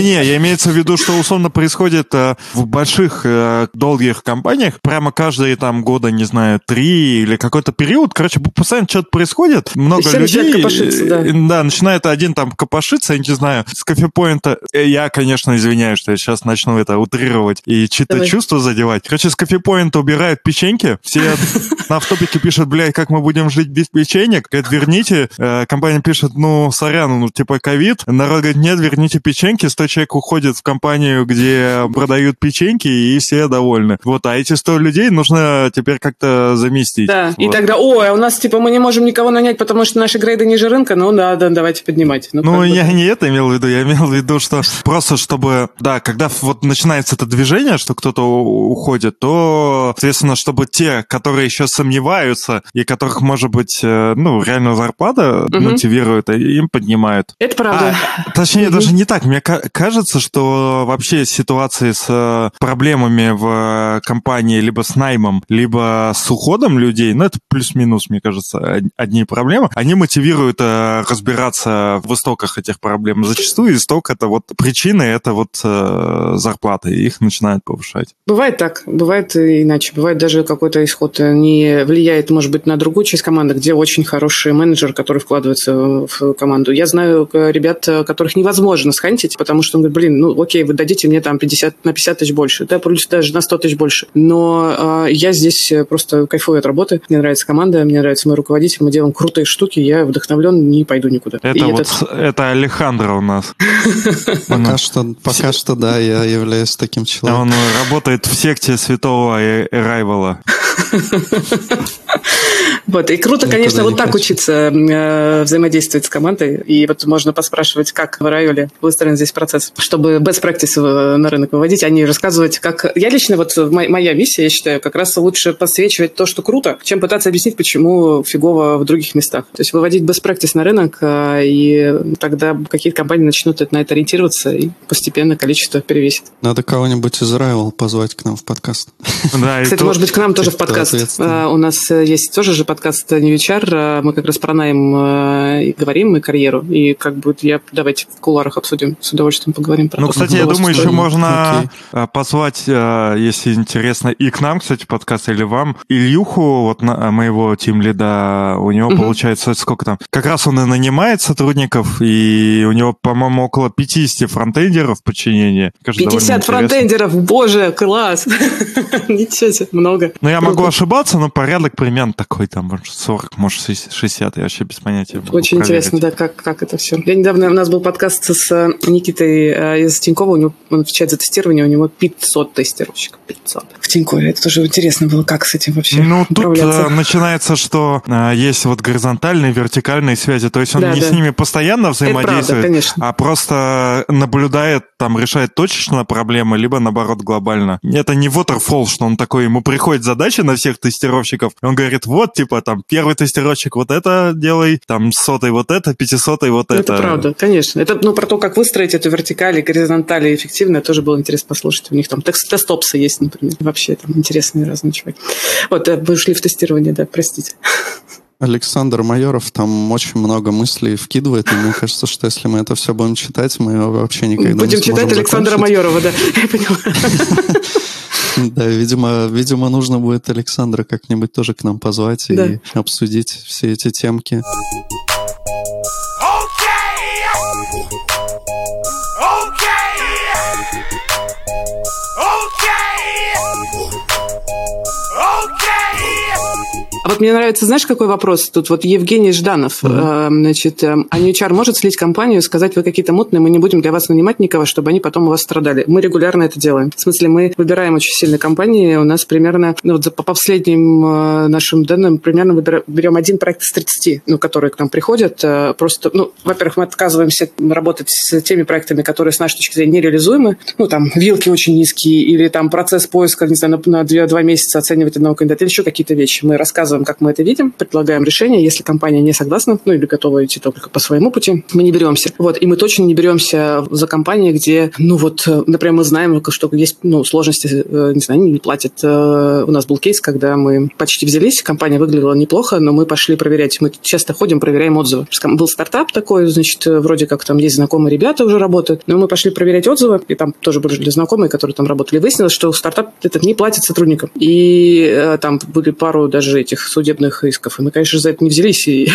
Не-не-не-не, я имеется в виду, что условно происходит э, в больших э, долгих компаниях, прямо каждые там года, не знаю, три или какой-то период, короче, постоянно что-то происходит, много Все людей. да. да, начинает один там копошиться, я не знаю, с кофепоинта. Э, я, конечно, извиняюсь, что я сейчас начну это утрировать и чьи-то чувства задевать. Короче, с кофепоинта убирают печеньки, все на автопике пишут, блядь, как мы будем жить без печенек? Говорит, верните. Компания пишет, ну, сорян, ну, типа ковид. Народ говорит, нет, верните печеньки. 100 человек уходит в компанию, где продают печеньки, и все довольны. Вот, а эти 100 людей нужно теперь как-то заместить. Да, вот. и тогда, ой, а у нас, типа, мы не можем никого нанять, потому что наши грейды ниже рынка, ну да, да, давайте поднимать. Ну, ну я бы. не это имел в виду, я имел в виду, что просто чтобы, да, когда вот начинается это движение, что кто-то уходит, то, соответственно, чтобы те, которые еще сомневаются, и которых, может быть, э, ну, реально зарплата угу. мотивирует, им поднимают. Это правда. А, точнее, угу. даже не так. Мне кажется, что вообще ситуации с э, проблемами в компании либо с наймом, либо с уходом людей, ну, это плюс-минус, мне кажется, одни проблемы, они мотивируют э, разбираться в истоках этих проблем. Зачастую исток это вот причины, это вот э, зарплаты, их начинают повышать. Бывает так, бывает иначе. Бывает даже какой-то исход не влияет, может быть, на другую часть команды, где очень хороший менеджер, который вкладывается в команду. Я знаю ребят, которых невозможно схантить, потому что он говорит, блин, ну окей, вы дадите мне там 50, на 50 тысяч больше, да, плюс даже на 100 тысяч больше. Но э, я здесь просто кайфую от работы, мне нравится команда, мне нравится мой руководитель, мы делаем крутые штуки, я вдохновлен, не пойду никуда. Это И вот, этот... это Алехандро у нас. Пока что, пока что, да, я являюсь таким человеком. Он работает в секте святого Эрайвала. Вот, и круто, конечно, вот так учиться э, взаимодействовать с командой. И вот можно поспрашивать, как в Райоле выстроен здесь процесс, чтобы best practice на рынок выводить, а не рассказывать, как... Я лично, вот моя миссия, я считаю, как раз лучше подсвечивать то, что круто, чем пытаться объяснить, почему фигово в других местах. То есть выводить best practice на рынок, э, и тогда какие-то компании начнут на это ориентироваться, и постепенно количество перевесит. Надо кого-нибудь из Rival позвать к нам в подкаст. Да, Кстати, может быть, к нам тоже в подкаст. А, у нас есть тоже же подкаст New HR, мы как раз про найм э, говорим и карьеру, и как бы я давайте в куларах обсудим, с удовольствием поговорим про Ну, то, кстати, я думаю, еще можно Окей. э, позвать, э, если интересно, и к нам, кстати, подкаст, или вам, Ильюху, вот на- моего тимлида, у него Мгм. получается, сколько там, как раз он и нанимает сотрудников, и у него, по-моему, около 50 фронтендеров в подчинении. Кажется, довольно 50 интересно. фронтендеров, боже, класс! Ничего себе, много. Ну, я могу ошибаться, но порядок примерно такой, там, может, 40, может, 60, я вообще без понятия. Очень проверить. интересно, да, как, как это все. Я недавно, у нас был подкаст с э, Никитой э, из Тинькова, у него, он в чат за тестирование, у него 500 тестировщиков, 500. Тинькове, это тоже интересно было, как с этим вообще Ну, тут э, начинается, что э, есть вот горизонтальные, вертикальные связи. То есть он Да, не да. с ними постоянно правда, взаимодействует, конечно. а просто наблюдает, там, решает точечно проблемы, либо, наоборот, глобально. Это не waterfall, что он такой, ему приходит задача на всех тестировщиков, и он говорит, вот, типа, там, первый тестировщик вот это делай, там, сотый вот это, пятисотый вот Ну, это. Это правда, конечно. Это ну, про то, как выстроить эту вертикаль и горизонталь эффективно, тоже было интересно послушать. У них там тест- тестопсы есть, например. Вообще там интересные разные чуваки. Вот, э, вы ушли в тестирование, да, простите. Александр Майоров там очень много мыслей вкидывает, и мне кажется, что если мы это все будем читать, мы вообще никогда не Будем сможем читать Александра закончить. Майорова, да, я поняла. Да, видимо, видимо, нужно будет Александра как-нибудь тоже к нам позвать Да. и обсудить все эти темки. А вот мне нравится, знаешь, какой вопрос? Тут вот Евгений Жданов, э, значит, э, а HR может слить компанию и сказать, вы какие-то мутные, мы не будем для вас нанимать никого, чтобы они потом у вас страдали. Мы регулярно это делаем. В смысле, мы выбираем очень сильные компании, у нас примерно, ну вот по последним э, нашим данным, примерно выбира- берем один проект из 30, ну, которые к нам приходят. э, Просто, ну, во-первых, мы отказываемся работать с теми проектами, которые с нашей точки зрения нереализуемы. Ну, там, вилки очень низкие, или там процесс поиска, не знаю, на, на две- два месяца оценивать одного кандидата, или еще какие-то вещи. Мы рассказываем, как мы это видим, предлагаем решение. Если компания не согласна, ну, или готова идти только по своему пути, мы не беремся. Вот, и мы точно не беремся за компании, где, ну, вот, например, мы знаем, что есть, ну, сложности, э, не знаю, не платят. Э, У нас был кейс, когда мы почти взялись, компания выглядела неплохо, но мы пошли проверять. Мы часто ходим, проверяем отзывы. Был стартап такой, значит, э, вроде как там есть знакомые ребята уже работают, но мы пошли проверять отзывы, и там тоже были знакомые, которые там работали. Выяснилось, что стартап этот не платит сотрудникам. И там были пару даже этих судебных исков. И мы, конечно за это не взялись. И,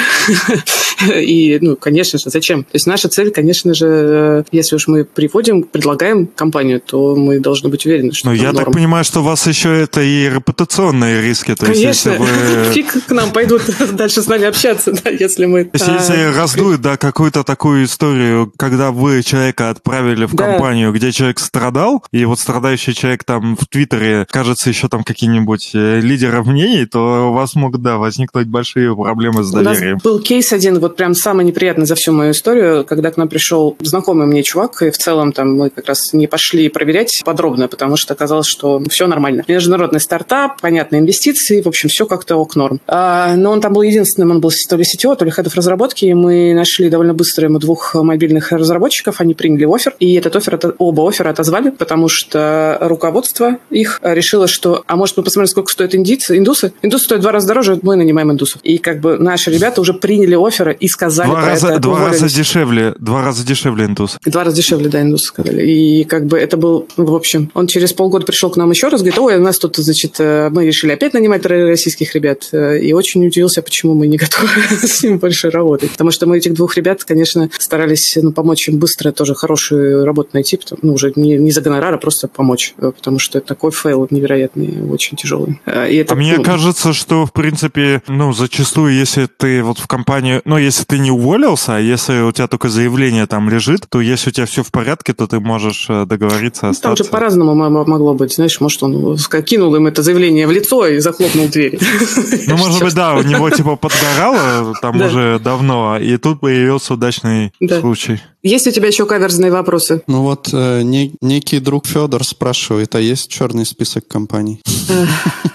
и ну, конечно же, зачем? То есть наша цель, конечно же, если уж мы приводим, предлагаем компанию, то мы должны быть уверены, что Ну, там я так норм. понимаю, что у вас еще это и репутационные риски. То есть, Конечно, если вы... фиг к нам пойдут дальше с нами общаться, да, если мы... То есть, а, если раздует, да, какую-то такую историю, когда вы человека отправили в компанию, где человек страдал, и вот страдающий человек там в Твиттере, кажется, еще там какие-нибудь э, лидеры мнений, то у вас могут, да, возникнуть большие проблемы с У нас доверием. был кейс один, вот прям самый неприятный за всю мою историю, когда к нам пришел знакомый мне чувак, и в целом там мы как раз не пошли проверять подробно, потому что оказалось, что все нормально. Международный стартап, понятные инвестиции, в общем, все как-то ок норм. А, но он там был единственным, он был то ли CTO, то ли хедов разработки, и мы нашли довольно быстро ему двух мобильных разработчиков, они приняли офер, и этот офер, оба оффера отозвали, потому что руководство их решило, что, а может мы посмотрим, сколько стоят индийцы, индусы? Индусы стоят в два раза дороже, мы нанимаем индусов. И как бы наши ребята уже приняли оферы и сказали Два раза, это, два раза дешевле, два раза дешевле индус. Два раза дешевле, да, индусы сказали. И как бы это был, в общем, он через полгода пришел к нам еще раз, говорит, ой, у нас тут, значит, э, мы решили опять нанимать российских ребят. Э, И очень удивился, почему мы не готовы с ним больше работать. Потому что мы этих двух ребят, конечно, старались ну, помочь им быстро тоже хорошую работу найти, потому- ну, уже не, не за гонорар, а просто помочь, э, потому что это такой фейл невероятный, очень тяжелый. И это, А мне ну, кажется, что, в принципе, ну, зачастую, если ты вот в компанию, ну, если ты не уволился, а если у тебя только заявление там лежит, то если у тебя все в порядке, то ты можешь э, договориться Ну, Там остаться. же по-разному мо- могло быть. Знаешь, может, он кинул им это заявление в лицо и захлопнул дверь. Ну, может быть, да, у него типа подгорало там Да. уже давно, и тут появился удачный Да. случай. Есть у тебя еще каверзные вопросы? Ну вот э, не- некий друг Федор спрашивает, а есть черный список компаний?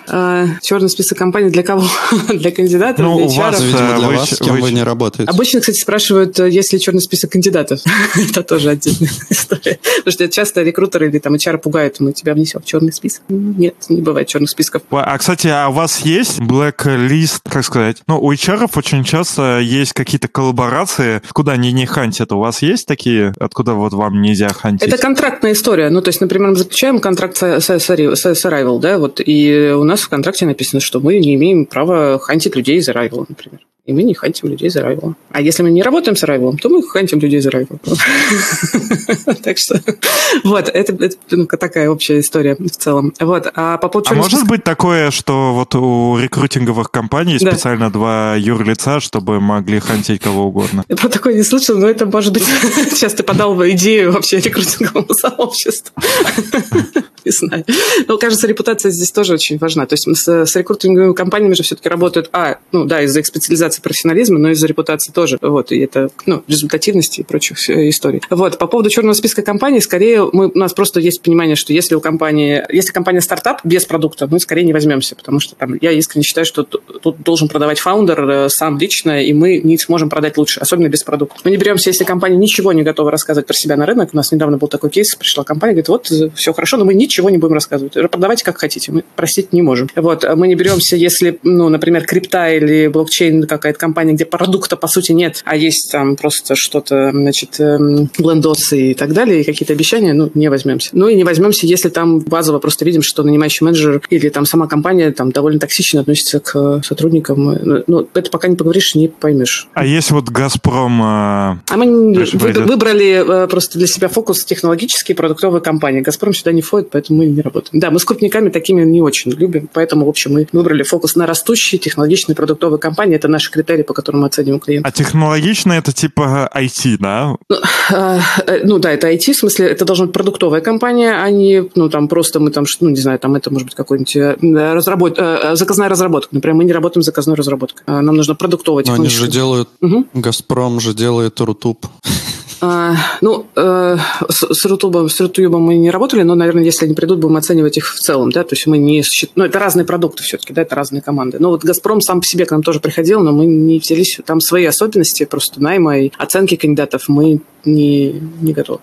Э, Черный список компаний для кого? Для кандидатов, Ну, для у вас, HR? Видимо, для вас, с кем вы не работаете. Обычно, кстати, спрашивают, э, есть ли черный список кандидатов. Это тоже отдельная история. Потому что часто рекрутеры или там HR пугают, мы тебя внесем в черный список. Ну, Нет, не бывает черных списков. А, кстати, а у вас есть blacklist, как сказать? Ну, у HR очень часто есть какие-то коллаборации, куда они не хантят. У вас есть такие, откуда вот вам нельзя хантить? Это контрактная история. Ну, то есть, например, мы заключаем контракт с, с- с Arrival, да, вот, и у нас в контракте написано, что мы не имеем права хантить людей из Arrival, например. И мы не хантим людей из Arrival. А если мы не работаем с Arrival, то мы хантим людей из Arrival. Так что, вот, это ну, такая общая история в целом. Вот, а по поводу А может быть такое, что вот у рекрутинговых компаний специально два юрлица, чтобы могли хантить кого угодно? Я про такое не слышал, но это, может быть, сейчас ты подал бы идею вообще рекрутинговому сообществу. Не знаю. Но, кажется, репутация здесь тоже очень важна. То есть с, с рекрутинговыми компаниями же все-таки работают, а, ну да, из-за их специализации профессионализма, но из-за репутации тоже. Вот, и это, ну, результативности и прочих э, историй. Вот, по поводу черного списка компаний, скорее мы, у нас просто есть понимание, что если у компании, если компания стартап без продукта, мы скорее не возьмемся, потому что там я искренне считаю, что тут должен продавать фаундер э, сам лично, и мы не сможем продать лучше, особенно без продукта. Мы не беремся, если компания ничего не готова рассказывать про себя на рынок. У нас недавно был такой кейс, пришла компания, говорит, вот, все хорошо, но мы ничего не будем рассказывать. Продавайте как хотите, мы простить не можем. Вот, мы не беремся, если, ну, например, крипта или блокчейн какая-то компания, где продукта, по сути, нет, а есть там просто что-то, значит, эм, блендосы и так далее, и какие-то обещания, ну, не возьмемся. Ну, и не возьмемся, если там базово просто видим, что нанимающий менеджер или там сама компания там довольно токсично относится к э, сотрудникам. Ну, это пока не поговоришь, не поймешь. А есть вот Газпром... э, А мы пойдет. выбрали э, просто для себя фокус технологические продуктовые компании. «Газпром» сюда не входит, поэтому мы не работаем. Да, мы с крупниками такими не очень любим, поэтому, в общем, мы выбрали фокус на растущие технологичные продуктовые компании. Это наши критерии, по которым мы оцениваем клиента. А технологично это типа IT, да? А, э, Ну да, это IT, в смысле, это должна быть продуктовая компания, а не, ну, там, просто мы там, ну, не знаю, там, это может быть какой-нибудь э, разработ... э, заказная разработка. Например, мы не работаем с заказной разработкой. Нам нужна продуктовая Но они же делают... Мгм. Газпром же делает Рутуб. А, ну, э, с, с Рутубом, с Рутубом мы не работали, но, наверное, если они придут, будем оценивать их в целом, да, то есть мы не счит... Ну, это разные продукты все-таки, да, это разные команды. Но вот «Газпром» сам по себе к нам тоже приходил, но мы не взялись, там свои особенности просто найма и оценки кандидатов мы не, не готовы.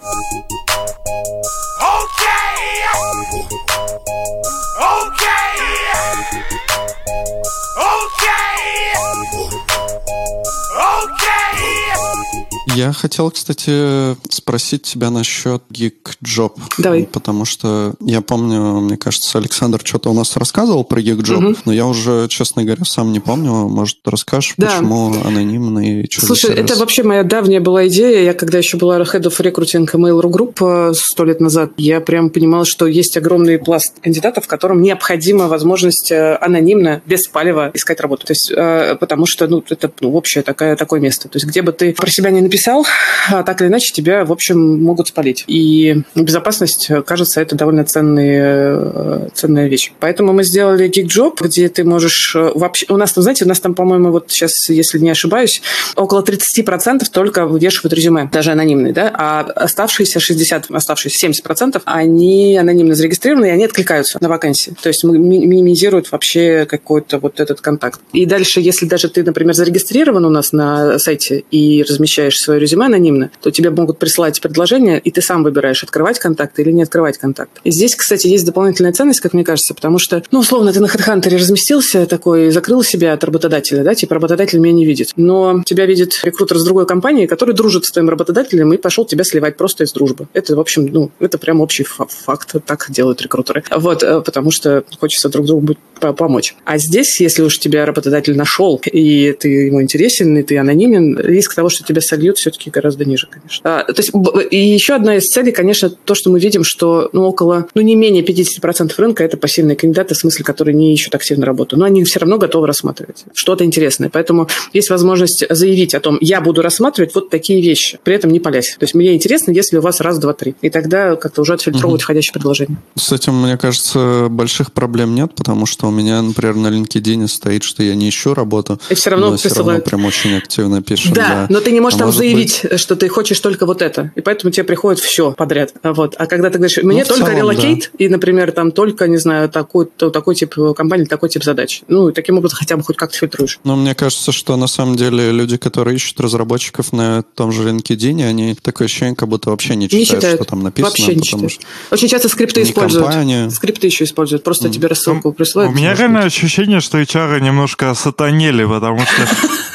Я хотел, кстати, спросить тебя насчет Geek Job. Давай. Потому что я помню, мне кажется, Александр что-то у нас рассказывал про Job, Мгм. но я уже, честно говоря, сам не помню. Может, расскажешь, Да. почему анонимный и что Слушай, это вообще моя давняя была идея. Я когда еще была Head of Recruiting Mail.ru Group э, сто лет назад, я прям понимала, что есть огромный пласт кандидатов, которым необходима возможность э, анонимно, без палева искать работу. То есть, э, потому что, ну, это ну, общее такое, такое место. То есть, где бы ты про себя не написал, а так или иначе тебя, в общем, могут спалить. И безопасность, э, кажется, это довольно ценные, э, ценная вещь. Поэтому мы сделали GeekJob, где ты можешь э, вообще... У нас там, знаете, у нас там, по-моему, вот сейчас, если не ошибаюсь, около 30% только вывешивают резюме, даже анонимные, да, а оставшиеся 60, оставшиеся 70%, они анонимно зарегистрированы, и они откликаются на вакансии. То есть ми- минимизируют вообще какой-то вот этот контакт. И дальше, если даже ты, например, зарегистрирован у нас на сайте и размещаешь свое резюме анонимно, то тебе могут присылать предложение, и ты сам выбираешь, открывать контакт или не открывать контакт. И здесь, кстати, есть дополнительная ценность, как мне кажется, потому что, ну, условно, ты на HeadHunter разместился такой, закрыл себя от работодателя, да, типа работодатель меня не видит. Но тебя видит рекрутер с другой компании, который дружит с твоим работодателем и пошел тебя сливать просто из дружбы. Это, в общем, ну, это прям общий фа- факт, так делают рекрутеры. Вот, э, потому что хочется друг другу помочь. А здесь, если уж тебя работодатель нашел, и ты ему интересен, и ты анонимен, риск того, что тебя сольют, все-таки гораздо ниже, конечно. А, то есть, и еще одна из целей, конечно, то, что мы видим, что ну, около, ну, не менее 50% рынка это пассивные кандидаты, в смысле, которые не ищут активно работу, но они все равно готовы рассматривать что-то интересное. Поэтому есть возможность заявить о том, я буду рассматривать вот такие вещи, при этом не палясь. То есть мне интересно, если у вас раз, два, три. И тогда как-то уже отфильтровывать входящее предложение. С этим, мне кажется, больших проблем нет, потому что у меня, например, на LinkedIn стоит, что я не ищу работу. И все равно но все равно прям очень активно пишут. Да, но ты не можешь А там может заявить, что ты хочешь только вот это, и поэтому тебе приходит все подряд. Вот. А когда ты говоришь, мне Ну, только целом, релокейт, и, например, там только, не знаю, такой, такой тип компании, такой тип задач. Ну, и таким образом хотя бы хоть как-то фильтруешь. Но мне кажется, что на самом деле люди, которые ищут разработчиков на том же LinkedIn, они такое ощущение, как будто вообще не Не читают, читают. что там написано. Вообще не потому читают. что Очень часто скрипты не используют. компания. Скрипты еще используют. Просто тебе рассылку присылают. У меня реально быть. ощущение, что HR немножко сатанели, потому что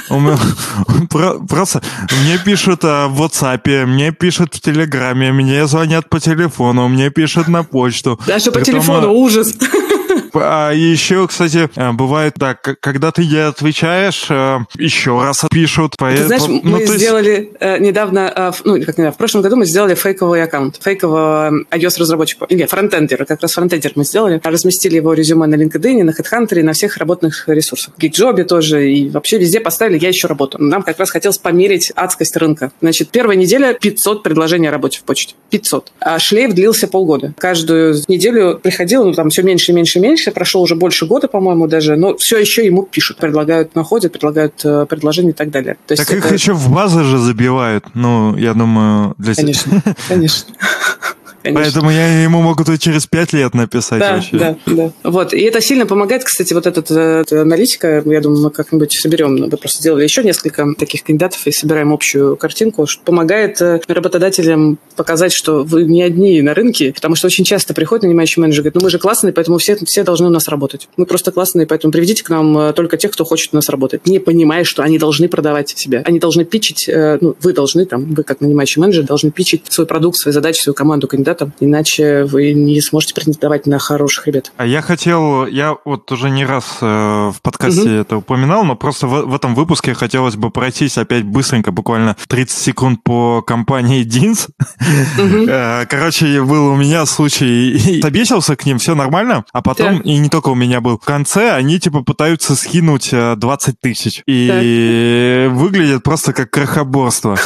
у меня- про- просто мне пишут а, в WhatsApp, мне пишут в Телеграме, мне звонят по телефону, мне пишут на почту. Даже по Притом, телефону ужас. А еще, кстати, а, бывает так, когда ты не отвечаешь, а, еще раз пишут. Ты поэ- знаешь, по- мы ну, то есть- сделали э, недавно, э, ну, как недавно, в прошлом году мы сделали фейковый аккаунт, фейкового iOS-разработчика, нет, фронтендера, как раз фронтендер мы сделали, разместили его резюме на LinkedIn, на HeadHunter на всех работных ресурсах. В GitJob тоже и вообще везде поставили «Я еще работаю». Нам как раз хотелось померить адскость рынка. Значит, первая неделя 500 предложений о работе в почте. 500. А шлейф длился полгода. Каждую неделю приходил, ну, там все меньше и меньше меньше, прошло уже больше года, по-моему, даже, но все еще ему пишут, предлагают, находят, предлагают э, предложения и так далее. То есть Так их это- еще в базы же забивают. Ну, я думаю, для. Конечно, конечно. Конечно. Поэтому я ему могу тут через пять лет написать Да, вообще. да, да. Вот. И это сильно помогает, кстати, вот этот, э, эта аналитика, я думаю, мы как-нибудь соберем. Мы просто сделали еще несколько таких кандидатов и собираем общую картинку, что помогает э, работодателям показать, что вы не одни на рынке, потому что очень часто приходит нанимающий менеджер и говорит, ну мы же классные, поэтому все, все должны у нас работать. Мы просто классные, поэтому приведите к нам э, только тех, кто хочет у нас работать, не понимая, что они должны продавать себя. Они должны питчить, э, ну, вы должны, там, вы как нанимающий менеджер, должны питчить свой продукт, свои задачи, свою команду кандидатам, иначе вы не сможете претендовать на хороших ребят. А я хотел, я вот уже не раз э, в подкасте Мгм. это упоминал, но просто в, в этом выпуске хотелось бы пройтись опять быстренько, буквально 30 секунд по компании Динс. Э, Короче, был у меня случай, и обесился к ним, все нормально, а потом, Так. и не только у меня был, в конце они типа пытаются скинуть э, 20 тысяч. И выглядит просто как крохоборство.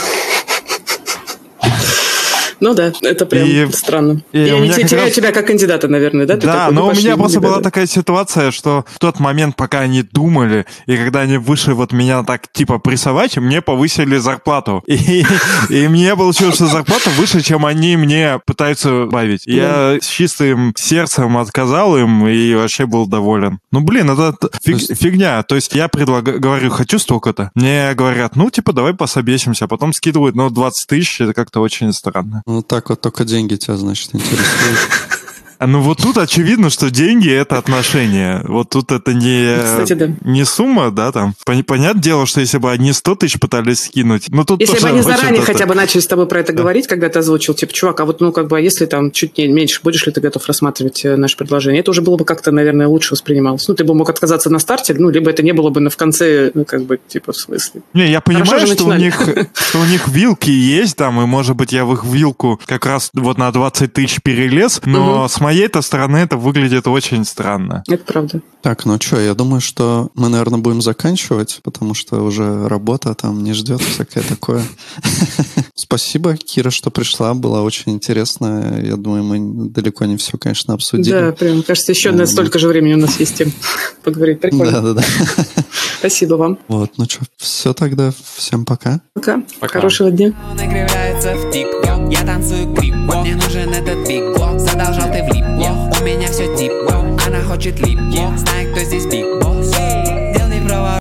Ну да, это прям И- странно. и И, у они теряют раз- тебя как кандидата, наверное, да? Ты Да, такой, ну, но у пошли, меня ну, просто была такая ситуация, что в тот момент, пока они думали, и когда они вышли вот меня так типа прессовать, мне повысили зарплату. И, и мне получилось, что зарплата выше, чем они мне пытаются бавить. Я с чистым сердцем отказал им и вообще был доволен. Ну, блин, это фиг- фигня. То есть я предлагаю, говорю, хочу столько-то. Мне говорят, ну, типа, давай пособесимся. Потом скидывают, ну, 20 тысяч, это как-то очень странно. Ну, так вот только деньги тебя, значит, интересуют. А ну вот тут очевидно, что деньги это отношения. Вот тут это не, Кстати, да. не сумма, да, там. Пон- Понятное дело, что если бы они 100 тысяч пытались скинуть, ну тут Если бы они заранее хотя бы начали с тобой про это говорить, когда ты озвучил, типа, чувак, а вот, ну, как бы, а если там чуть не меньше, будешь ли ты готов рассматривать э, наше предложение? Это уже было бы как-то, наверное, лучше воспринималось. Ну, ты бы мог отказаться на старте, ну, либо это не было бы на в конце, ну, как бы, типа, в смысле. Не, я понимаю, Хорошо что у, них, что у них вилки есть там, и, может быть, я в их вилку как раз вот на 20 тысяч перелез, но с моей-то стороны это выглядит очень странно. Это правда. Так, ну что, я думаю, что мы, наверное, будем заканчивать, потому что уже работа там не ждет, всякое такое. Спасибо, Кира, что пришла, было очень интересно. Я думаю, мы далеко не все, конечно, обсудили. Да, прям, кажется, еще на столько же времени у нас есть тем поговорить. Прикольно. Да-да-да. Спасибо вам. Вот, ну что, все тогда, всем пока. Пока. Пока. Хорошего дня. Я танцую крип Мне нужен этот биг блок Задолжал ты влип У меня все тип Она хочет лип Знает, кто здесь биг босс